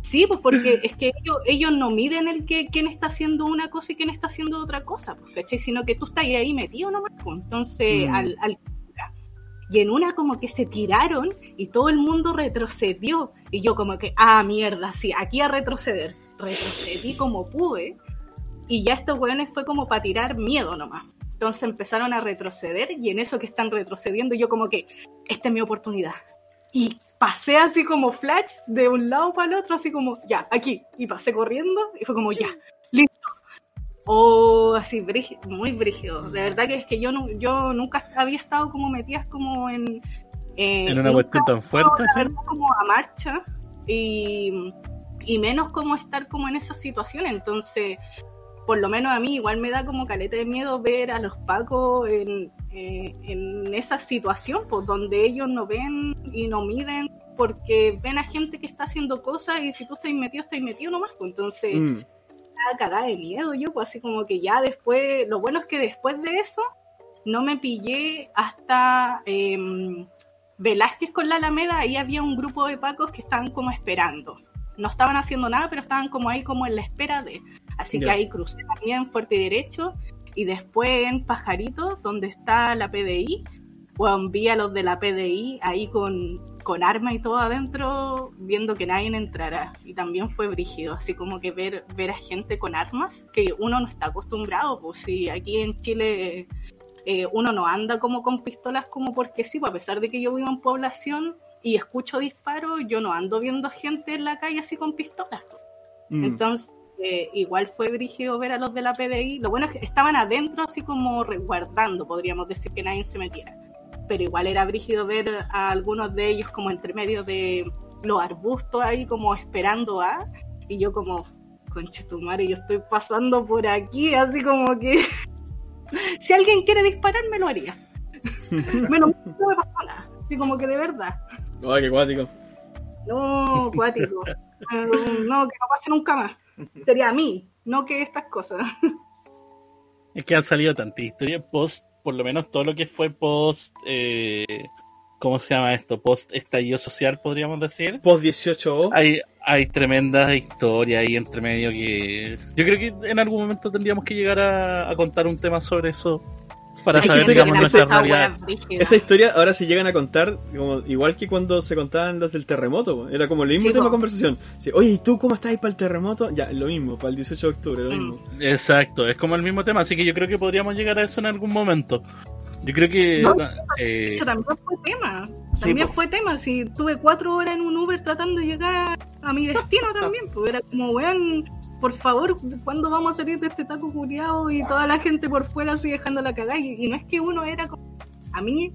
Sí, pues porque es que ellos, ellos no miden el que quién está haciendo una cosa y quién está haciendo otra cosa, pues, ¿cachai? Sino que tú estás ahí metido nomás, pues. Entonces, Mm. al, al- Y en una como que se tiraron y todo el mundo retrocedió. Y yo como que, ah, mierda, sí, aquí a retroceder. Retrocedí como pude. Y ya estos weones fue como para tirar miedo nomás. Entonces empezaron a retroceder y en eso que están retrocediendo yo como que, esta es mi oportunidad. Y pasé así como flash de un lado para el otro, así como, ya, aquí. Y pasé corriendo y fue como, ya, O así, brígido, muy brígido. De verdad que es que yo, no, yo nunca había estado como metidas como en... eh, En una cuestión tan fuerte, ¿sí? verdad, como a marcha y, y menos como estar como en esa situación. Entonces, por lo menos a mí igual me da como caleta de miedo ver a los pacos en, eh, en esa situación, pues donde ellos no ven y no miden porque ven a gente que está haciendo cosas y si tú estás metido, estás metido nomás. Pues entonces, Mm. Estaba cagada de miedo yo, pues así como que ya después, lo bueno es que después de eso no me pillé hasta em, Velázquez con la Alameda, ahí había un grupo de pacos que estaban como esperando. No estaban haciendo nada, pero estaban como ahí como en la espera de. Así que ahí crucé también fuerte y derecho. Y después en Pajarito, donde está la PDI, pues vi a los de la PDI ahí con, con arma y todo adentro, viendo que nadie entrara. Y también fue brígido, así como que ver, ver a gente con armas, que uno no está acostumbrado, pues si aquí en Chile eh, uno no anda como con pistolas como porque sí, pues a pesar de que yo vivo en población y escucho disparos, yo no ando viendo gente en la calle así con pistolas. Mm. Entonces, eh, igual fue brígido ver a los de la PDI. Lo bueno es que estaban adentro, así como resguardando, podríamos decir que nadie se metiera. Pero igual era brígido ver a algunos de ellos como entre medio de los arbustos ahí, como esperando a. Y yo, como, conche tu madre, yo estoy pasando por aquí, así como que. si alguien quiere disparar, me lo haría. Menos no me pasó nada. Así como que de verdad. Ay, qué cuático. No, cuático. No, que no pase nunca más. Sería a mí, no que estas cosas. Es que han salido tantas historias post, por lo menos todo lo que fue post, eh, ¿cómo se llama esto? Post estallido social, podríamos decir. Post 18O. Hay, hay tremendas historias ahí entre medio que yo creo que en algún momento tendríamos que llegar a, a contar un tema sobre eso para Esa saber, historia- digamos, esa- nuestra realidad. Esa historia ahora si llegan a contar, como, igual que cuando se contaban los del terremoto, era como el mismo tema de conversación. Sí, Oye, ¿y tú cómo estás ahí para el terremoto? Ya, lo mismo, para el 18 de octubre, lo Mm. mismo. Exacto, es como el mismo tema, así que yo creo que podríamos llegar a eso en algún momento. Yo creo que No, eh, Eso también fue tema. También po. fue tema. Si tuve cuatro horas en un Uber tratando de llegar a mi destino también, pues era como, weón, por favor, ¿cuándo vamos a salir de este taco curiado y toda la gente por fuera así dejando la cagada? Y, no es que uno era como. A mí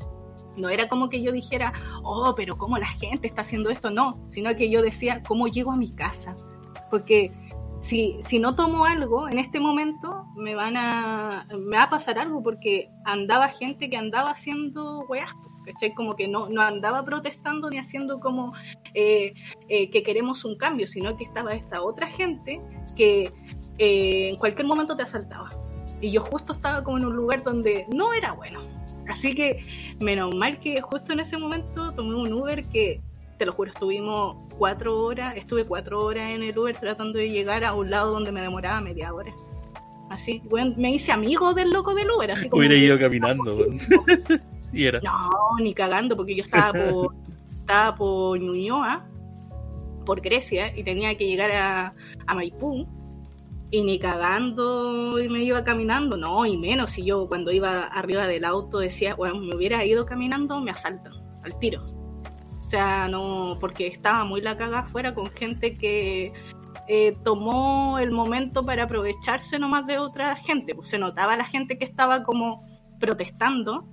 no era como que yo dijera, oh, pero ¿cómo la gente está haciendo esto? No, sino que yo decía, ¿cómo llego a mi casa? Porque si, si no tomo algo en este momento, me van a, me va a pasar algo porque andaba gente que andaba haciendo weas, ¿cachai? Como que no, no andaba protestando ni haciendo como eh, eh, que queremos un cambio, sino que estaba esta otra gente que eh, en cualquier momento te asaltaba. Y yo justo estaba como en un lugar donde no era bueno. Así que menos mal que justo en ese momento tomé un Uber que, te lo juro, estuvimos cuatro horas, estuve cuatro horas en el Uber tratando de llegar a un lado donde me demoraba media hora. Así, bueno, me hice amigo del loco del Uber, así como... hubiera ido caminando. weón. y era. No, ni cagando, porque yo estaba por, estaba por Ñuñoa, por Grecia, y tenía que llegar a, a Maipú, y ni cagando y me iba caminando, no, y menos si yo cuando iba arriba del auto decía, bueno, me hubiera ido caminando, me asaltan, al tiro. O sea, no, porque estaba muy la caga afuera con gente que eh, tomó el momento para aprovecharse nomás de otra gente. Pues se notaba la gente que estaba como protestando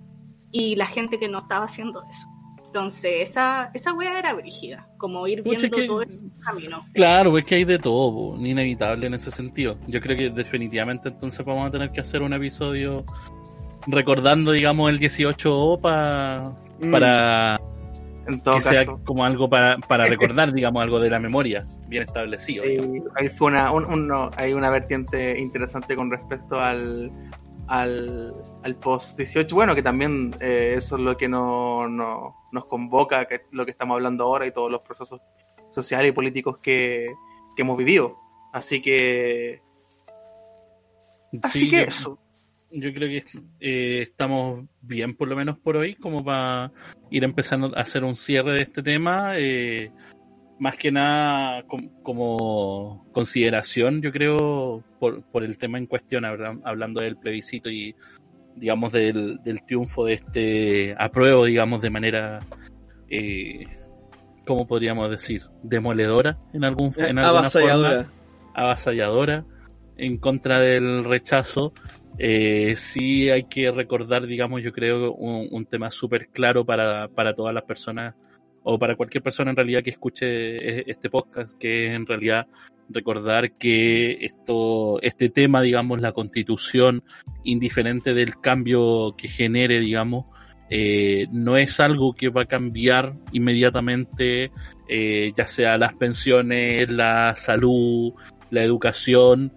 y la gente que no estaba haciendo eso. Entonces, esa, esa wea era brígida, como ir Pucha, viendo es que- todo el camino. Claro, es que hay de todo, inevitable en ese sentido. Yo creo que definitivamente entonces vamos a tener que hacer un episodio recordando, digamos, el 18O pa- Mm. para En todo que sea como algo para, para recordar, digamos, algo de la memoria bien establecido. digamos. Ahí, ahí fue una, un- un- no, hay una vertiente interesante con respecto al, al, al post 18. Bueno, que también eh, eso es lo que no, no- nos convoca, que es lo que estamos hablando ahora y todos los procesos sociales y políticos que, que hemos vivido. Así que... Así que eso. Yo creo que eh, estamos bien, por lo menos por hoy, como para ir empezando a hacer un cierre de este tema. Eh, más que nada como consideración, yo creo, por, por el tema en cuestión, hablando del plebiscito y, digamos, del, del triunfo de este apruebo, digamos, de manera, eh, ¿cómo podríamos decir? Demoledora en, algún, en alguna avasalladora. Forma, avasalladora en contra del rechazo. Eh, sí hay que recordar, digamos, yo creo, un, un tema súper claro para, para todas las personas o para cualquier persona en realidad que escuche e-, este podcast, que es en realidad recordar que esto, este tema, digamos, la constitución, indiferente del cambio que genere, digamos, eh, no es algo que va a cambiar inmediatamente, eh, ya sea las pensiones, la salud, la educación,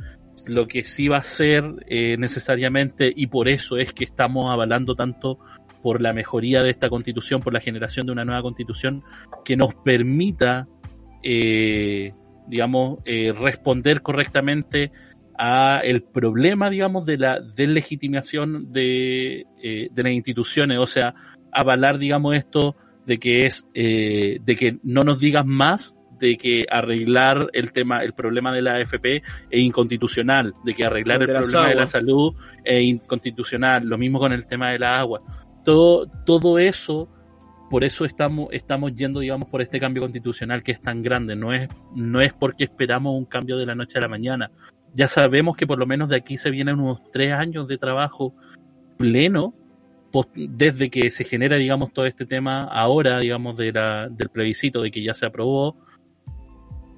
lo que sí va a ser eh, necesariamente, y por eso es que estamos avalando tanto por la mejoría de esta constitución, por la generación de una nueva constitución que nos permita, eh, digamos, eh, responder correctamente a el problema, digamos, de la deslegitimación de, eh, de las instituciones, o sea, avalar, digamos, esto de que es, de que no nos digas más de que arreglar el tema, el problema de la AFP es inconstitucional, de que arreglar el problema de la salud es inconstitucional, lo mismo con el tema de la agua todo, todo eso, por eso estamos, estamos yendo, digamos, por este cambio constitucional que es tan grande. No es, no es porque esperamos un cambio de la noche a la mañana. Ya sabemos que por lo menos de aquí se vienen unos tres años de trabajo pleno desde que se genera, digamos, todo este tema ahora, digamos, de la, del plebiscito, de que ya se aprobó,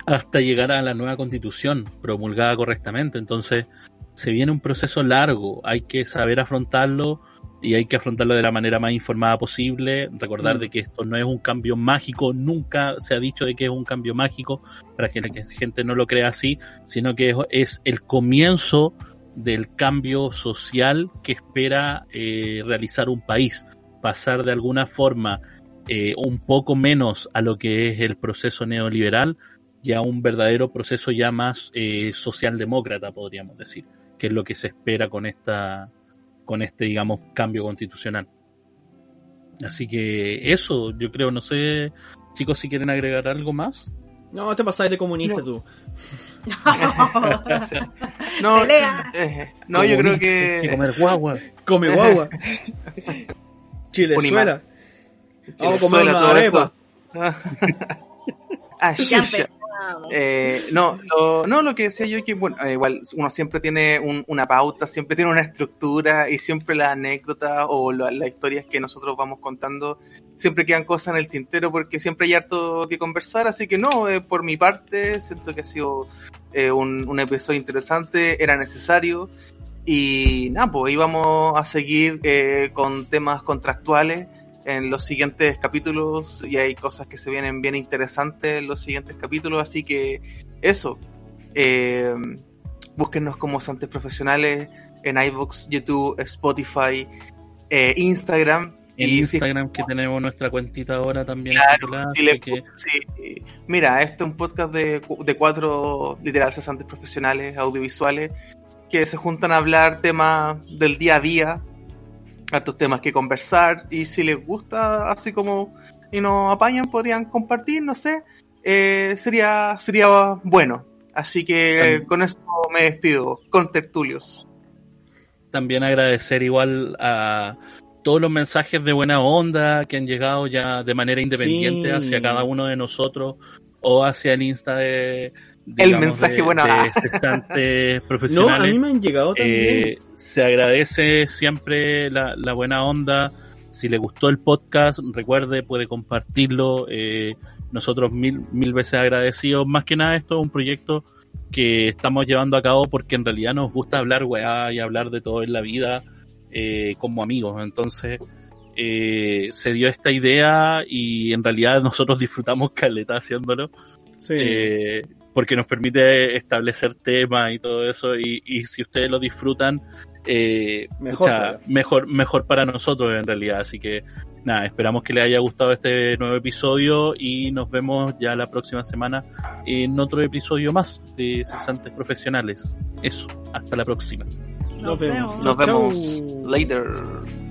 hasta llegar a la nueva constitución promulgada correctamente. Entonces, se viene un proceso largo, hay que saber afrontarlo y hay que afrontarlo de la manera más informada posible, recordar mm. de que esto no es un cambio mágico, nunca se ha dicho de que es un cambio mágico, para que la gente no lo crea así, sino que es, el comienzo del cambio social que espera eh, realizar un país, pasar de alguna forma eh, un poco menos a lo que es el proceso neoliberal y a un verdadero proceso ya más eh, socialdemócrata, podríamos decir, que es lo que se espera con esta con este, digamos, cambio constitucional. Así que eso, yo creo, no sé, chicos, si quieren agregar algo más. No, te pasáis de comunista tú. no, eh, no yo creo que. comer guagua. Come guagua. Chilezuela. Vamos a comer una arepa. ah, eh, no, lo, no, lo que decía yo que, bueno, eh, igual uno siempre tiene una pauta, siempre tiene una estructura y siempre la anécdota o las historias que nosotros vamos contando siempre quedan cosas en el tintero porque siempre hay harto que conversar, así que no, eh, por mi parte, siento que ha sido un, un, episodio interesante, era necesario. Y nada, pues íbamos a seguir con temas contractuales en los siguientes capítulos y hay cosas que se vienen bien interesantes en los siguientes capítulos, así que eso, eh, búsquenos como Santos Profesionales en iVoox, YouTube, Spotify, eh, Instagram. En Instagram que tenemos nuestra cuentita ahora también. Mira, este es un podcast de, de cuatro literal cesantes profesionales audiovisuales que se juntan a hablar temas del día a día, hartos temas que conversar y si les gusta así como y nos apañan podrían compartir, no sé, eh, sería, sería bueno. Así que con eso me despido, con tertulios. También agradecer igual a todos los mensajes de buena onda que han llegado ya de manera independiente hacia cada uno de nosotros o hacia el Insta de, el mensaje bueno de profesionales. No, a mí me han llegado también. Eh, se agradece siempre la, buena onda. Si le gustó el podcast, recuerde, puede compartirlo. Eh, nosotros mil, mil veces agradecidos. Más que nada, esto es un proyecto que estamos llevando a cabo porque en realidad nos gusta hablar weá y hablar de todo en la vida eh, como amigos. Entonces, se dio esta idea y en realidad nosotros disfrutamos caleta haciéndolo. Sí porque nos permite establecer temas y todo eso, y, y si ustedes lo disfrutan, eh, mejor, mejor, mejor para nosotros en realidad. Así que nada, esperamos que les haya gustado este nuevo episodio y nos vemos ya la próxima semana en otro episodio más de Cesantes Profesionales. Eso, hasta la próxima. Nos, vemos. Nos vemos. Later.